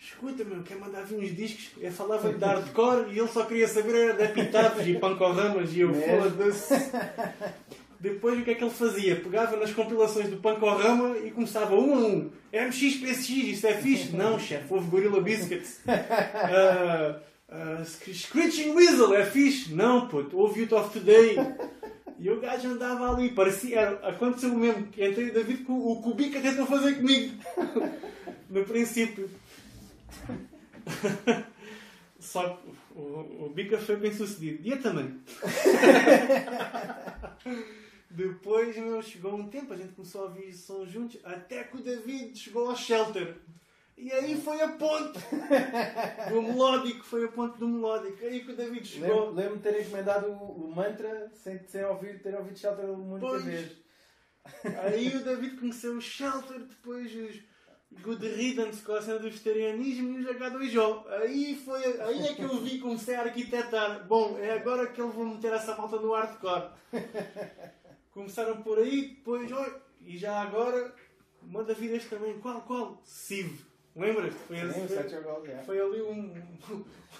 escuta, meu, quer mandar vir uns discos? Eu falava de hardcore e ele só queria saber era de epitafos e pancorramas e eu Mesmo? foda-se. Depois o que é que ele fazia? Pegava nas compilações do Pancorama e começava um a um. MX, PSX, isso é fixe? Não, chefe, houve Gorilla Biscuits. Ah, ah, Screeching Weasel, é fixe? Não, puto, houve Youth of Today. E o gajo andava ali, parecia. Aconteceu o mesmo. Entrei o David com o Cubica tentou fazer comigo. No princípio. Só que o, o Bica foi bem sucedido. E eu também. Depois chegou um tempo, a gente começou a ouvir som juntos, até que o David chegou ao Shelter. E aí foi a ponte do melódico, foi a ponte do melódico. Aí que o David chegou. Lembro- Lembro-me de ter encomendado o, o mantra sem, sem ouvir, ter ouvido Shelter muitas Pois. vezes. Aí o David conheceu o Shelter, depois os Good Riddance com a cena do vegetarianismo e os H2O. Aí, foi, aí é que eu vi, comecei a arquitetar. Bom, é agora que eu vou meter essa malta no hardcore. Começaram por aí, depois, oi, e já agora, manda este também. Qual, qual? Civ. Lembras-te? Foi, Sim, o Goals, yeah. foi ali um,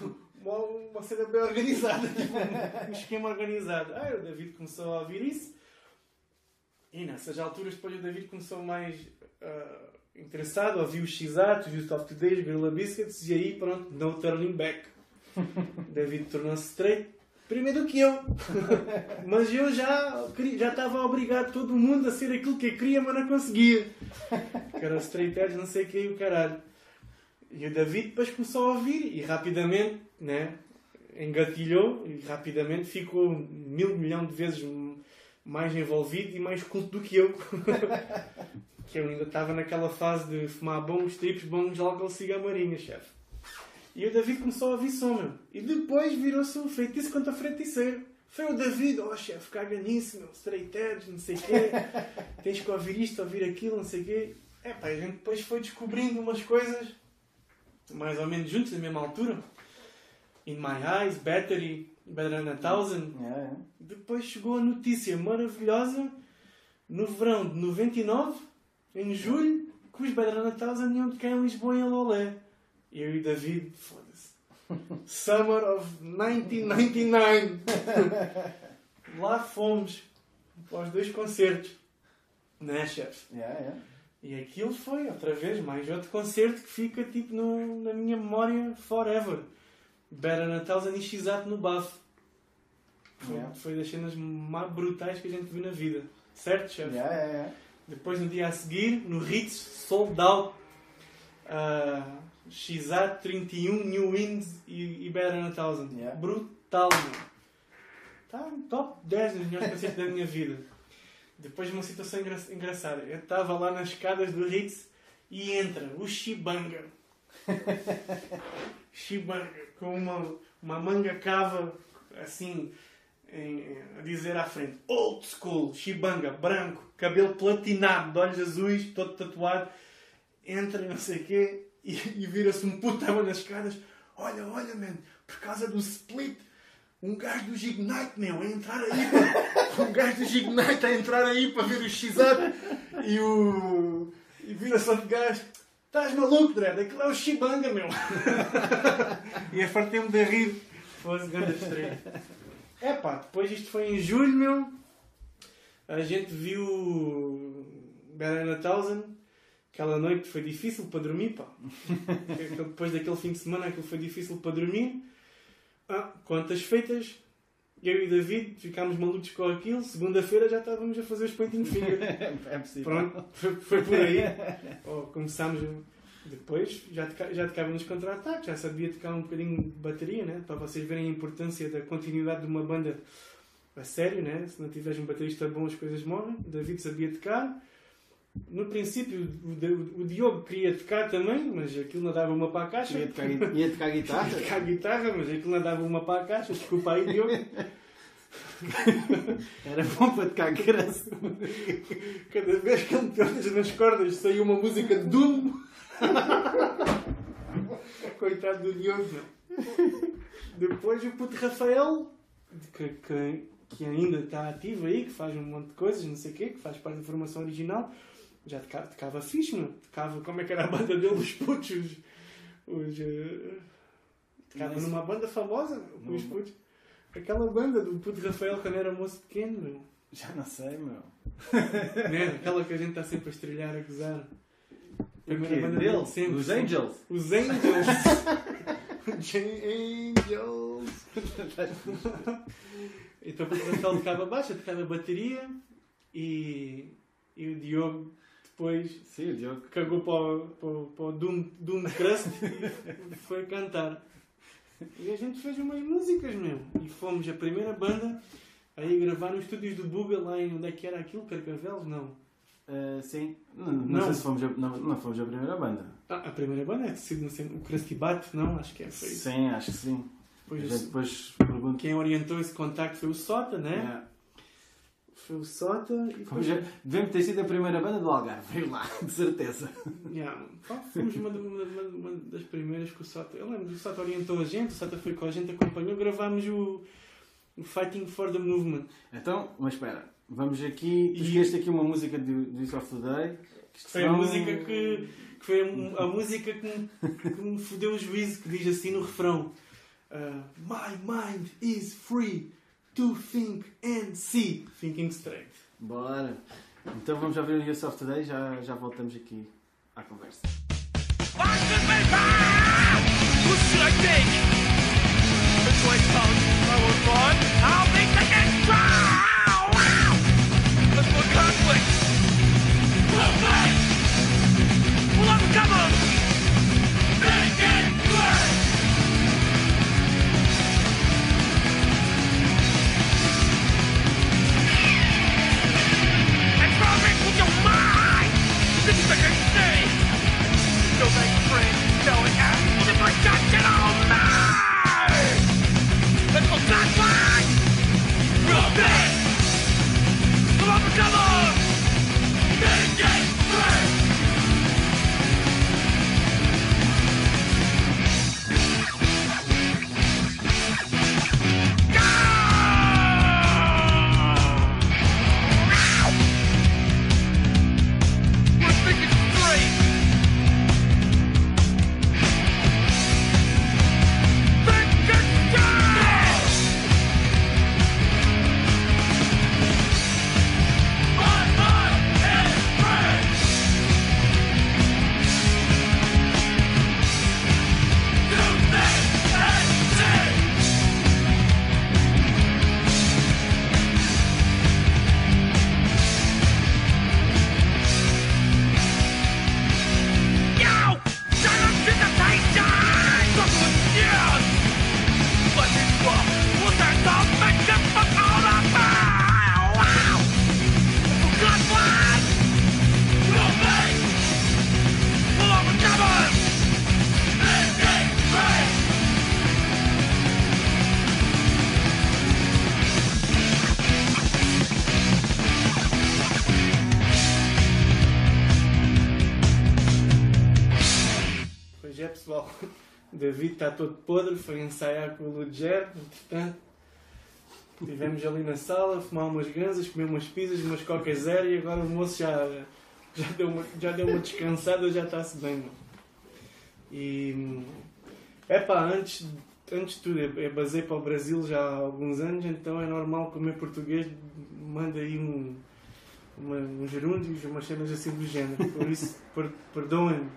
uma, uma cena bem organizada, tipo, um, um esquema organizado. Ah, o David começou a ouvir isso. E nessas alturas, depois o David começou mais ah, interessado, ouviu os X-Atos, os Youth of Today, os Gorilla Biscuits, e aí, pronto, no turning back. David tornou-se straight, primeiro que eu. Mas eu já, já estava a obrigar todo mundo a ser aquilo que eu queria, mas não conseguia. Que era o straight edge, não sei o que e o caralho. E o David depois começou a ouvir e rapidamente, né, engatilhou e rapidamente ficou mil milhão de vezes mais envolvido e mais culto do que eu. que eu ainda estava naquela fase de fumar bons tripos, bons álcool, a marinha, chefe. E o David começou a ouvir som, meu. E depois virou-se um feitiço contra feiticeiro. Foi o David, oh chefe, caga nisso, meu, straight edge, não sei o quê. Tens que ouvir isto, ouvir aquilo, não sei o quê. É pá, a gente depois foi descobrindo umas coisas, mais ou menos juntos, na mesma altura. In My Eyes, Battery, Better Than a Thousand. Yeah, yeah. Depois chegou a notícia maravilhosa no verão de 99, em julho, que os Better Than a Thousand iam tocar em Lisboa em Lolé. Eu e o David, foda-se. Summer of 1999. Lá fomos para os dois concertos. Né, chefe? Yeah, yeah. E aquilo foi, outra vez, mais outro concerto que fica tipo no- na minha memória forever. Better Thousand e X-Ato no bafo. Foi, Yeah. foi das cenas mais brutais que a gente viu na vida. Certo, chefe? Yeah, yeah, yeah. Depois, no dia a seguir, no Ritz, sold out. Uh, X-Ato 31, New Winds e, e Better Than a Thousand. Yeah. Brutal, meu. Está no top 10 dos melhores concertos da minha vida. Depois de uma situação engra engraçada. Eu estava lá nas escadas do Ritz e entra o Shibanga. Shibanga com uma, uma manga cava assim em- a dizer à frente Old School, Shibanga, branco, cabelo platinado, de olhos azuis, todo tatuado. Entra não sei o quê e, e vira-se um putão nas escadas. Olha, olha, man, por causa do split, um gajo do Ignite, meu, a entrar aí. um gajo do Ignite a entrar aí para ver o x e o. E vira-se outro gajo. Estás maluco, Dredd? Aquilo é o Shibanga, meu. e a fartei-me de rir. Fosse grande estreia. É pá, depois isto foi em julho, meu. A gente viu Better Than a Thousand. Aquela noite foi difícil para dormir, pá. Depois daquele fim de semana, aquilo foi difícil para dormir. Ah, contas feitas. Eu e David ficámos malucos com aquilo. Segunda-feira já estávamos a fazer os pointing fingers. É possível. Pronto, foi, foi por aí. Ou começámos depois, já, toca, já tocava nos contra-ataques, já sabia tocar um bocadinho de bateria, né? para vocês verem a importância da continuidade de uma banda a sério, né? se não tiveres um baterista bom as coisas morrem. David sabia tocar. No princípio, o, Diogo queria tocar também, mas aquilo não dava uma para a caixa. Ia tocar, ia tocar guitarra? Queria tocar guitarra, mas aquilo não dava uma para a caixa. Desculpa aí, Diogo. Era bom para tocar graça. Cada vez que ele meteu nas cordas saiu uma música de Doom. Coitado do Diogo. Depois o puto Rafael, que, que, que ainda está ativo aí, que faz um monte de coisas, não sei o quê, que faz parte da formação original, já tocava, tocava fixe, meu. Tocava, como é que era a banda dele, os putos, os... os eh, tocava Mas- numa banda famosa, os Não. putos. Aquela banda do puto Rafael quando era moço pequeno, meu. Já não sei, meu. Né? Aquela que a gente está sempre a estrelhar, a gozar. Primeira banda Dele? sempre. Os. Angels? Os Angels. Os Angels. então o Rafael tocava baixo, tocava bateria e, e o Diogo depois Sim, o Diogo. cagou para o, para o, para o Doom, Doom Crust e foi cantar. E a gente fez umas músicas, meu. E fomos a primeira banda a ir gravar nos estúdios do Buga, lá em onde é que era aquilo? Carcavelos? Não. Ah, sim. Não, não, Não. sei se fomos a, não, não fomos a primeira banda. Ah, a primeira banda é centro- o Krusty Bat, não? Acho que é, foi isso. Sim, acho que sim. Depois, depois pergunto. quem orientou esse contacto foi o Sota, né? Yeah. Foi o Sota e depois... a- Devemos ter sido a primeira banda do Algarve. Veio lá, de certeza. Yeah. Fomos uma, uma- uma- uma das primeiras que o Sota... Eu lembro que o Sota orientou a gente, o Sota foi com a gente, acompanhou, gravámos o, o Fighting for the Movement. Então, mas espera. Vamos aqui. Tu escolheste aqui uma música do, do of the Day. que Foi a são- música que... que foi a, a música que me, que me fodeu o juízo, que diz assim no refrão. Uh, My mind is free to think and see. Thinking straight. Bora. Então vamos já ver o Yes of Today, já, já voltamos aqui à conversa. Who David está todo podre, foi ensaiar com o Ludger, entretanto. Estivemos ali na sala, fumar umas ganzas, comer umas pizzas, umas coca zero e agora o moço já, já, deu, uma, já deu uma descansada, já está-se bem. E. É pá, antes, antes de tudo, eu basei para o Brasil já há alguns anos, então é normal comer português, manda aí um, uma, uns gerúndios, umas cenas assim do género. Por isso, per, perdoem-me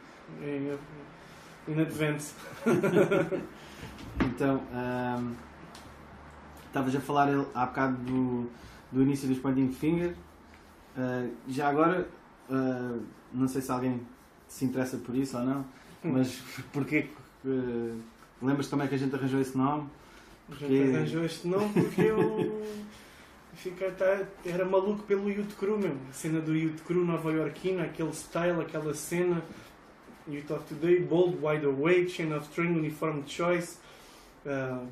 advance. Então, ahm, estavas a falar há bocado do, do início dos Pointing Finger. Ah, já agora, ah, não sei se alguém se interessa por isso ou não, mas porquê que. ah, lembras como é que a gente arranjou esse nome? A Porque- gente arranjou este nome porque eu fiquei, tá, era maluco pelo Youth Crew mesmo. A cena do Youth Crew nova-iorquina, aquele style, aquela cena. Youth of Today, Bold, Wide Awake, Chain of Train, Uniform Choice, uh,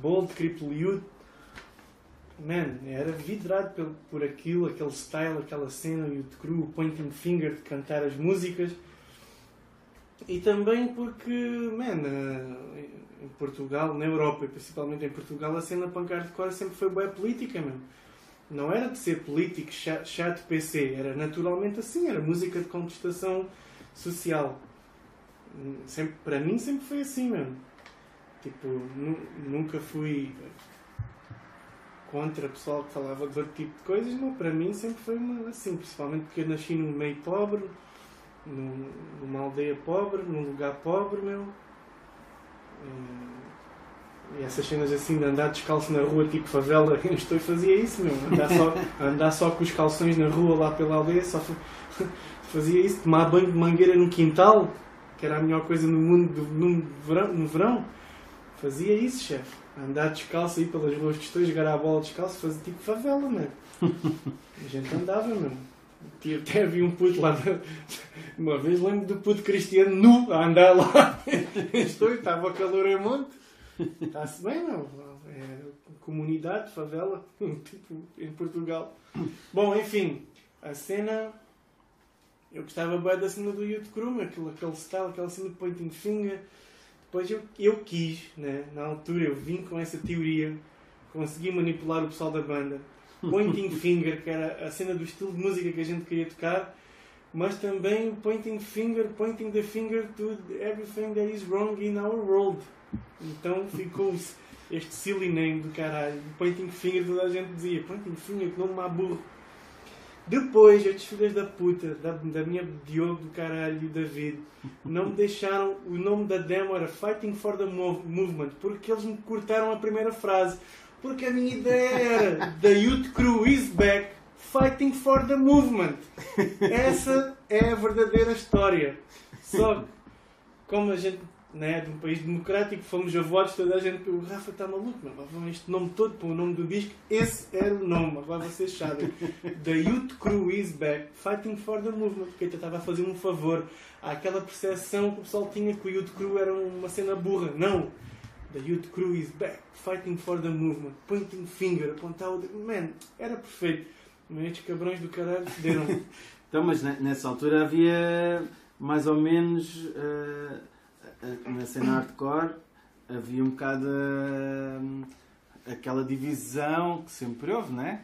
Bold, Cripple Youth. Man, era vidrado por, por aquilo, aquele style, aquela cena, Youth Crew, o Pointing Finger de cantar as músicas. E também porque, man, eh, em Portugal, na Europa e principalmente em Portugal, a cena punk hardcore sempre foi boa política mesmo. Não era de ser político, cha- chato, PC, era naturalmente assim, era música de contestação social. Sempre, para mim sempre foi assim mesmo. Tipo, nu- nunca fui contra o pessoal que falava de outro tipo de coisas, não, para mim sempre foi uma, assim, principalmente porque eu nasci num meio pobre, num- numa aldeia pobre, num lugar pobre, meu. E, essas cenas assim de andar descalço na rua, tipo favela, eu estou fazia isso, meu. Andar só, andar só com os calções na rua lá pela aldeia, só fa- fazia isso, tomar banho de mangueira no quintal, que era a melhor coisa no mundo do- no, verão, no verão. Fazia isso, chefe. Andar descalço aí pelas ruas que estou, jogar a bola descalço, fazia tipo favela, mano. A gente andava, mano. Até havia um puto lá. de- Uma vez lembro do puto cristiano nu a andar lá. Estou, estava calor em monte. Está-se bem, não? É comunidade, favela, tipo em Portugal. Bom, enfim, a cena. Eu gostava bem da cena do Youth Crew, aquele, aquele style, aquela cena de pointing finger. Depois eu, eu quis, né? na altura eu vim com essa teoria, consegui manipular o pessoal da banda. Pointing finger, que era a cena do estilo de música que a gente queria tocar, mas também pointing finger, pointing the finger to everything that is wrong in our world. Então ficou este silly name do caralho. Pointing finger, toda a gente dizia, pointing finger, que nome má burro. Depois, estes filhos da puta, da, da minha Diogo do caralho e David, não me deixaram. O nome da demo era Fighting for the Mov- Movement, porque eles me cortaram a primeira frase. Porque a minha ideia era The Youth Crew is back, fighting for the movement. Essa é a verdadeira história. Só que, como a gente né, de um país democrático, fomos a votos, toda a gente. O Rafa está maluco, mas vão este nome todo para o nome do disco. Esse era o nome, agora vocês sabem. The Youth Crew is back, fighting for the movement. Porque eu estava a fazer um favor àquela percepção que o pessoal tinha que o Youth Crew era uma cena burra. Não! The Youth Crew is back, fighting for the movement, pointing finger, apontar o. Man, era perfeito. Mas estes cabrões do caralho deram. Então, mas ne- nessa altura havia mais ou menos eh, na cena hardcore havia um bocado eh, aquela divisão que sempre houve, né?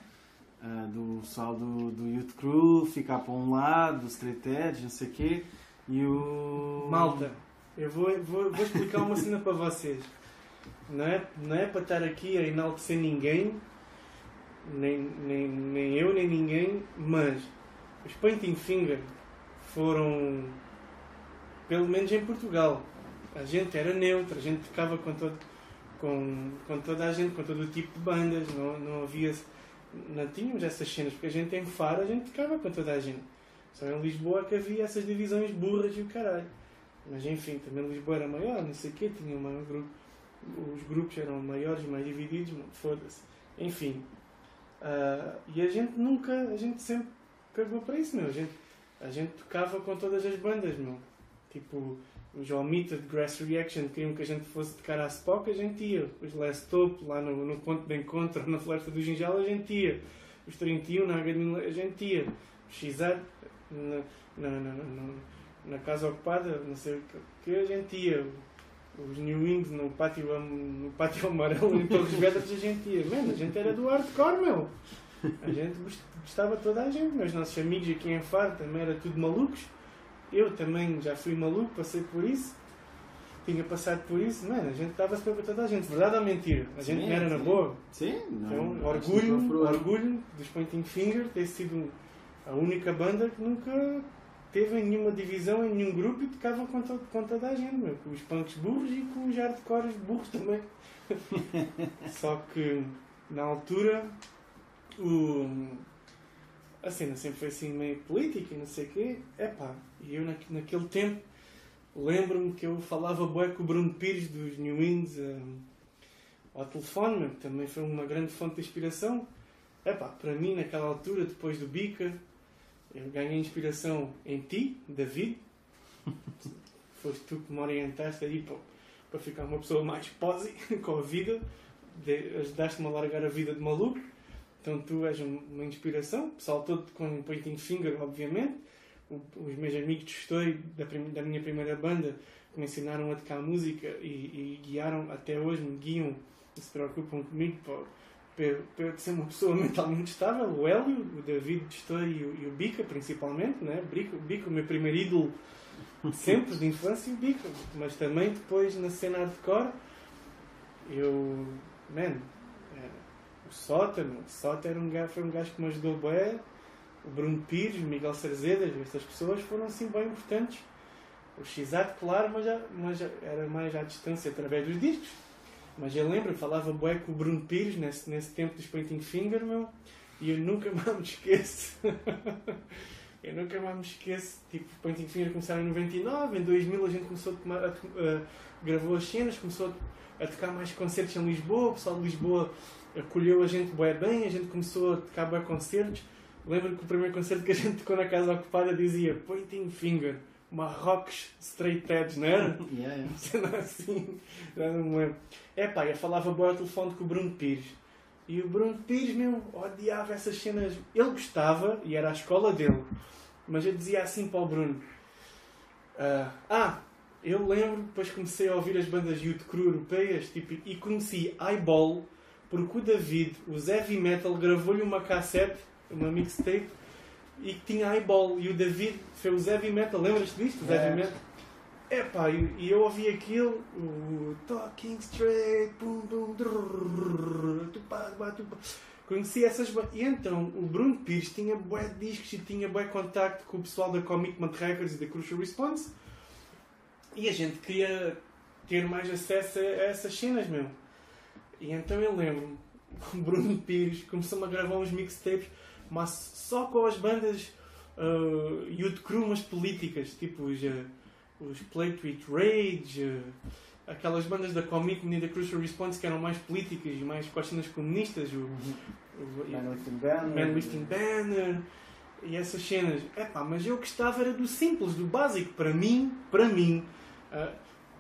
Eh, do pessoal do, do Youth Crew ficar para um lado, do Straight Edge, não sei o quê, e o. Malta, eu vou, vou, vou explicar uma cena para vocês. Não é, não é para estar aqui a enaltecer ninguém, nem, nem, nem eu, nem ninguém, mas os Painting Finger foram, pelo menos em Portugal, a gente era neutra, a gente tocava com, todo, com, com toda a gente, com todo o tipo de bandas, não, não havia. Não tínhamos essas cenas, porque a gente em Faro a gente tocava com toda a gente. Só em Lisboa que havia essas divisões burras e o caralho. Mas enfim, também Lisboa era maior, não sei o quê, tinha um grupo. Os grupos eram maiores, mais divididos, foda-se. Enfim. Ah, e a gente nunca, a gente sempre cagou para isso, meu. A gente, a gente tocava com todas as bandas, meu. Tipo, os Almita de Grass Reaction queriam que a gente fosse tocar à Spock, a gente ia. Os Last Top, lá no, no ponto de encontro, na Floresta do Ginjal, a gente ia. Os 31, na Agadinha, a gente ia. Os XR, na, na, na, na, casa ocupada, não sei o que, a gente ia. Os New Wings no pátio, no pátio amarelo em Torres Vedras a gente ia. Mano, a gente era do hardcore, meu. A gente gost- gostava toda a gente, meus nossos amigos aqui em Faro também era tudo malucos. Eu também já fui maluco, passei por isso. Tinha passado por isso, mano, a gente estava-se para toda a gente, verdade ou mentira? A gente Sim, não era na sim. boa. Sim, Então, não, que orgulho, orgulho dos Pointing Finger ter sido a única banda que nunca teve em nenhuma divisão, em nenhum grupo e tocava com, to com toda a gente, meu, com os punks burros e com os hardcores burros também. Só que na altura o, a cena sempre foi assim meio política e não sei o quê. Epá, e eu na, naquele tempo lembro-me que eu falava bué com o Bruno Pires dos New Winds hum, ao telefone, que também foi uma grande fonte de inspiração. Epá, para mim naquela altura, depois do Bica, eu ganhei inspiração em ti, David. Foste tu que me orientaste aí para, para ficar uma pessoa mais posi com a vida. Ajudaste-me a largar a vida de maluco. Então tu és um- uma inspiração. O pessoal todo com um pointing finger, obviamente. Os meus amigos de história da, da minha primeira banda que me ensinaram a tocar música e, e guiaram, até hoje me guiam e se preocupam comigo para, para, ser uma pessoa mentalmente estável. O Hélio, o David de história e o, e o Bica, principalmente. Né? Bica, Bica, o meu primeiro ídolo sempre de infância, o Bica. Mas também depois na cena hardcore, eu. Man, é, o Sota, meu, o Sota era um gajo, foi um gajo que me ajudou bem. O Bruno Pires, o Miguel Cerzedas, essas pessoas foram assim bem importantes. O Xato, claro, mas, já, mas já era mais à distância através dos discos. Mas eu lembro, falava bué com o Bruno Pires nesse, nesse tempo dos Pointing Finger, meu, e eu nunca mais me esqueço. eu nunca mais me esqueço. Tipo, os Pointing Finger começaram em 99, em 2000 a gente começou a, tomar, a a- gravou as cenas, começou a, a tocar mais concertos em Lisboa, o pessoal de Lisboa acolheu a gente bué bem, a gente começou a tocar bué concertos. Lembro que o primeiro concerto que a gente tocou na casa ocupada dizia Pointing Finger, Marrocos Straight Edge, não era? Yeah, yeah. Cena assim, não me lembro. É pá, eu falava boa ao telefone com o Bruno Pires. E o Bruno Pires, meu, odiava essas cenas. Ele gostava, e era a escola dele. Mas eu dizia assim para o Bruno: ah, ah, eu lembro, depois comecei a ouvir as bandas youth crew europeias tipo, e conheci Eyeball porque o David, o heavy metal, gravou-lhe uma cassete, uma mixtape, e que tinha Eyeball. E o David fez o heavy metal, lembras-te disto? É. heavy metal. Epá, e, e eu ouvi aquilo, o Talking Straight, pum, pum, drrrr, tupá, tupá, tupá. Conheci essas ba- E então, o Bruno Pires tinha bué discos e tinha bué contacto com o pessoal da Commitment Records e da Crucial Response. E a gente queria ter mais acesso a essas cenas, meu. E então eu lembro-me, o Bruno Pires começou-me a gravar uns mixtapes, mas só com as bandas uh, youth crew, mas políticas, tipo os, uh, os Play Tweet Rage, uh, aquelas bandas da Commitment e da Crucial Response que eram mais políticas e mais com as cenas comunistas, o, o, Man Lifting Banner. Man Lifting Banner e essas cenas. Epá, mas eu gostava era do simples, do básico. Para mim, para mim, ah,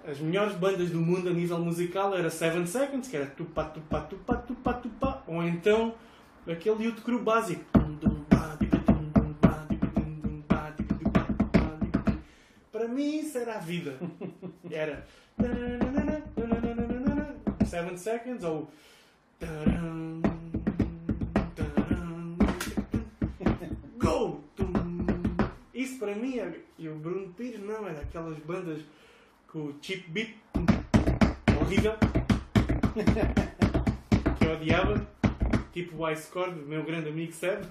as melhores bandas do mundo a nível musical era Seven Seconds, que era tupá, tupá, tupá, tupá, tupá, ou então aquele Youth Crew básico. Para mim isso era a vida. Era Seven Seconds ou Go! Isso para mim é- e o Bruno Pires não, era aquelas bandas com o chip beat horrível que eu odiava, tipo o Ice Core do meu grande amigo Seb.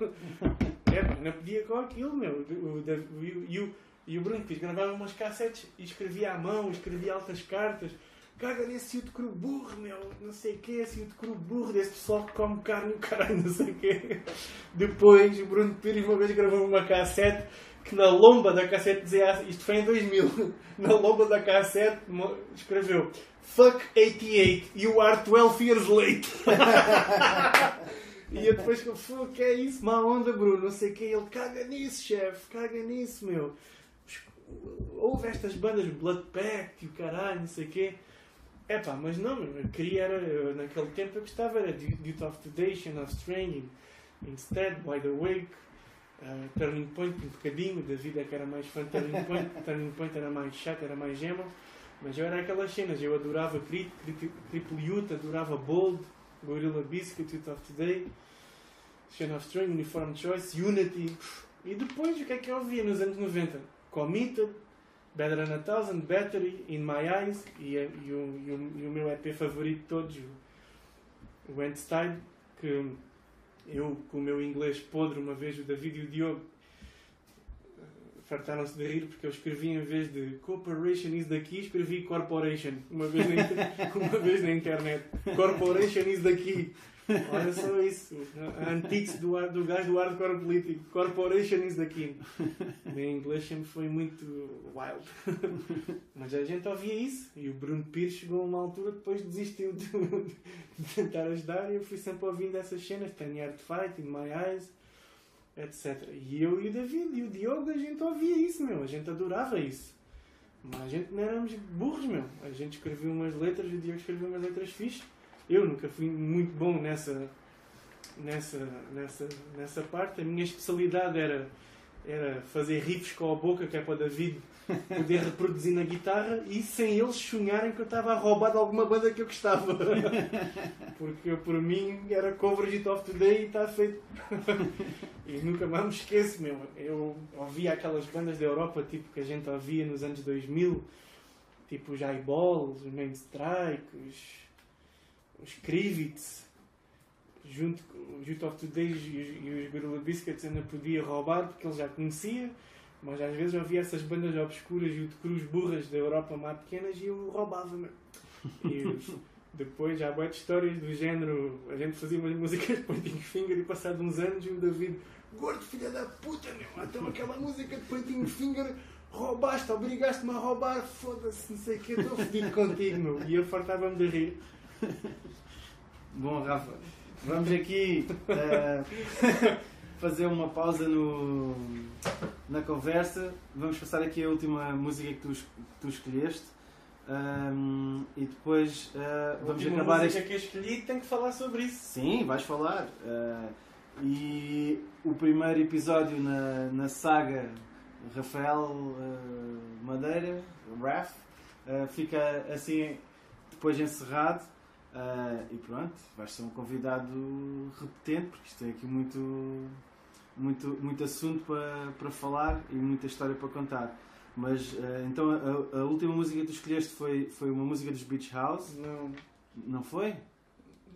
É, não podia com aquilo, meu. O, da- o- e, o, e o Bruno Pires gravava umas cassetes e escrevia à mão, escrevia altas cartas. Caga nesse Yuto Cru burro, meu, não sei o que, esse Yuto Cru burro, desse pessoal que come carne, o caralho, não sei o quê. Depois o Bruno Pires uma vez gravou uma cassete que na lomba da cassete dizia assim, isto foi em 2000, na lomba da cassete escreveu Fuck 88, you are 12 years late. e eu depois que que é isso, má onda, Bruno, não sei o que, ele caga nisso, chefe, caga nisso, meu. Houve estas bandas Blood Pact e o caralho, não sei o quê. É pá, mas não, eu queria era, eu, naquele tempo eu gostava era Youth of Shane of Stranging, Instead, Wide Awake, Uh, Turning Point, um bocadinho. O David é que era mais fã de Turning Point. Turning Point era mais chato, era mais emo. Mas eu era aquelas cenas. Eu adorava Crit, Crit, Triple Youth, adorava Bold, Gorilla Biscuit, Youth of Today, Chain of String, Uniform Choice, Unity. E depois, o que é que eu ouvia nos anos 90? Committed, Better Than a Thousand, Battery, In My Eyes e, e, o, e, o, o meu EP favorito de todos, o, Endstide, que eu, com o meu inglês podre, uma vez o David e o Diogo eh, fartaram-se de rir porque eu escrevi em vez de Corporation is daqui, escrevi Corporation uma vez na, uma vez na internet. Corporation is daqui. Olha só isso. A antítese do, ar- do gajo do hardcore político. Corporation is daqui. O meu inglês sempre foi muito wild. Mas a gente ouvia isso. E o Bruno Pires chegou a uma altura depois desistiu de, de tentar ajudar e eu fui sempre ouvindo essas cenas. Tiny Art Fight, In My Eyes, etc. E eu e o David e o Diogo, a gente ouvia isso, meu. A gente adorava isso. Mas a gente não éramos burros, meu. A gente escrevia umas letras o Diogo escrevia umas letras fixes. Eu nunca fui muito bom nessa, nessa, nessa, nessa parte. A minha especialidade era, era fazer riffs com a boca, que é para o David poder reproduzir na guitarra e sem eles sonharem que eu estava a roubar de alguma banda que eu gostava. Porque eu, por mim, era cover de Top Today e está feito. E nunca mais me esqueço, meu. Eu ouvia aquelas bandas da Europa, tipo, que a gente ouvia nos anos 2000, tipo os Eyeball, os Main Strike, os, os Krivitz, junto com os Youth of Today e os, e os Gorilla Biscuits ainda podia roubar porque ele já conhecia, mas às vezes eu ouvia essas bandas obscuras e de cruz burras da Europa mais pequenas e eu roubava, meu. E depois já há boas histórias do género, a gente fazia umas músicas de Pointing Finger e passado uns anos o David, gordo filha da puta, meu, então aquela música de Pointing Finger roubaste, obrigaste-me a roubar, foda-se, não sei o que, estou fodido contigo, meu. E eu fartava-me de rir. Bom, Rafa, vamos aqui eh, fazer uma pausa no, na conversa. Vamos passar aqui a última música que tu, tu escolheste. Ahm, e depois A vamos acabar música este. que eu escolhi tem que falar sobre isso. Sim, vais falar. Eh, e o primeiro episódio na, na saga Rafael eh, Madeira, Raf, fica assim depois encerrado. Eh, e pronto, vais ser um convidado repetente, porque isto tem aqui muito, muito, muito assunto para, para falar e muita história para contar. Mas eh, então a, a última música que tu escolheste foi, foi uma música dos Beach House, Não, não foi?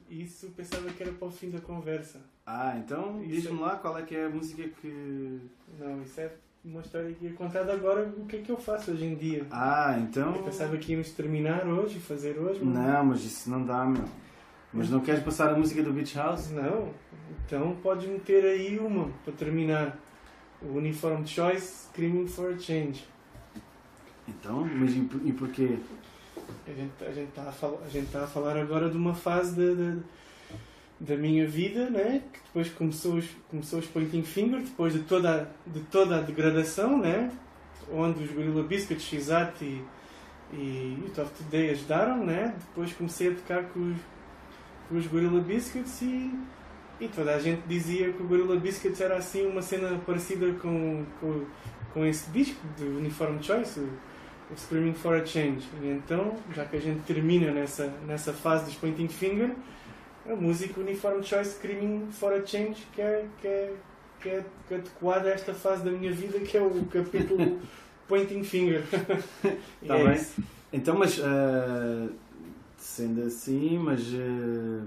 isso pensava que era para o fim da conversa. Ah, então diz-me lá qual é que é a música que. Não, isso é uma história que de agora o que é que eu faço hoje em dia. Ah, então. Eu pensava que íamos terminar hoje, fazer hoje, mas Não, mas isso não dá, meu. Mas não queres passar a música do Beach House? Não, então podes meter aí uma para terminar. O Uniform Choice Screaming for a Change. Então, mas e, e porquê? A gente a gente está a, fal- a gente tá a falar agora de uma fase da, da, minha vida, né? que depois começou os, começou os Pointing Finger, depois de toda, a- de toda a degradação, né? onde os Gorilla Biscuits, Xat e, e Youth of Today ajudaram. Né? Depois comecei a tocar com os, com os Gorilla Biscuits e, e toda a gente dizia que o Gorilla Biscuits era assim uma cena parecida com, com, com esse disco do Uniform Choice, o Screaming for a Change. E então, já que a gente termina nessa, nessa fase dos Pointing Finger, a música Uniform Choice Screaming for a Change, que é, que é, que é, que é adequada a esta fase da minha vida, que é o capítulo Pointing Finger. E Tá é bem. isso. Então, mas. ah, sendo assim, mas. ah,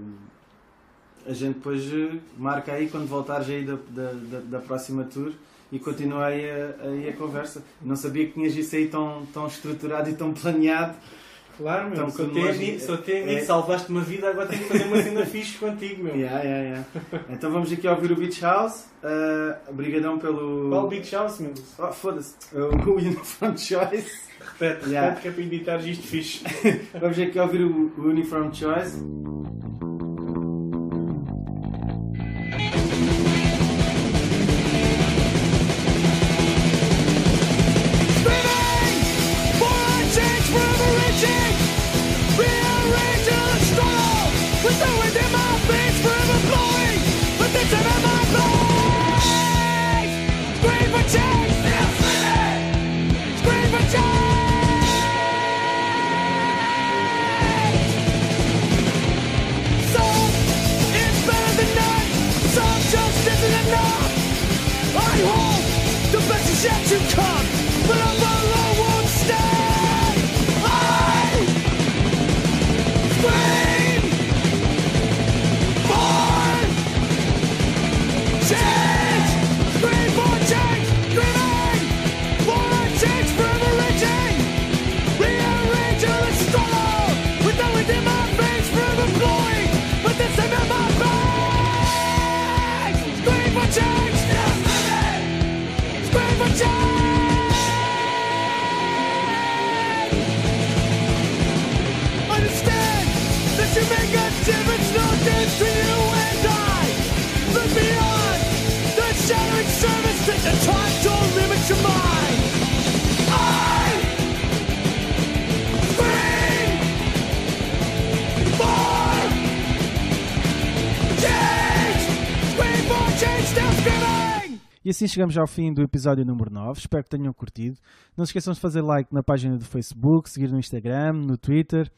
a gente depois ah, marca aí quando voltares aí da, da, da, da próxima tour e continua aí a, aí a conversa. Não sabia que tinhas isso aí tão, tão estruturado e tão planeado. Claro, meu. Então, só como tem nós- ni- só tem é- salvaste uma vida, agora tenho que fazer uma cena fixe contigo, meu. Yeah, yeah, yeah. Então vamos aqui ouvir o Beach House. Obrigadão pelo. Qual Beach House, meu? Oh, foda-se. O Uniform Choice. Repete, Yeah. repete que é para editar isto fixe. Vamos aqui ouvir o, o Uniform Choice. Assim chegamos ao fim do episódio número 9. Espero que tenham curtido. Não se esqueçam de fazer like na página do Facebook, seguir no Instagram, no Twitter.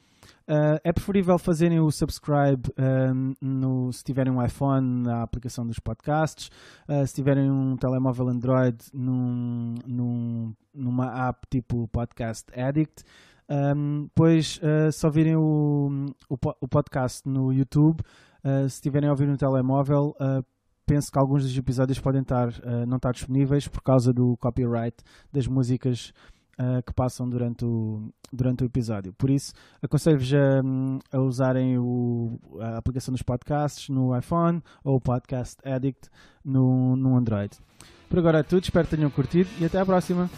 Uh, é preferível fazerem o subscribe um, no, se tiverem um iPhone na aplicação dos podcasts, uh, se tiverem um telemóvel Android num, num, numa app tipo Podcast Addict. Um, depois, uh, se ouvirem o, o, o podcast no YouTube, uh, se estiverem a ouvir no telemóvel, uh, penso que alguns dos episódios podem estar, uh, não estar disponíveis por causa do copyright das músicas uh, que passam durante o, durante o episódio. Por isso, aconselho-vos a, a usarem o- a aplicação dos podcasts no iPhone ou o Podcast Addict no, no Android. Por agora é tudo, espero que tenham curtido e até à próxima.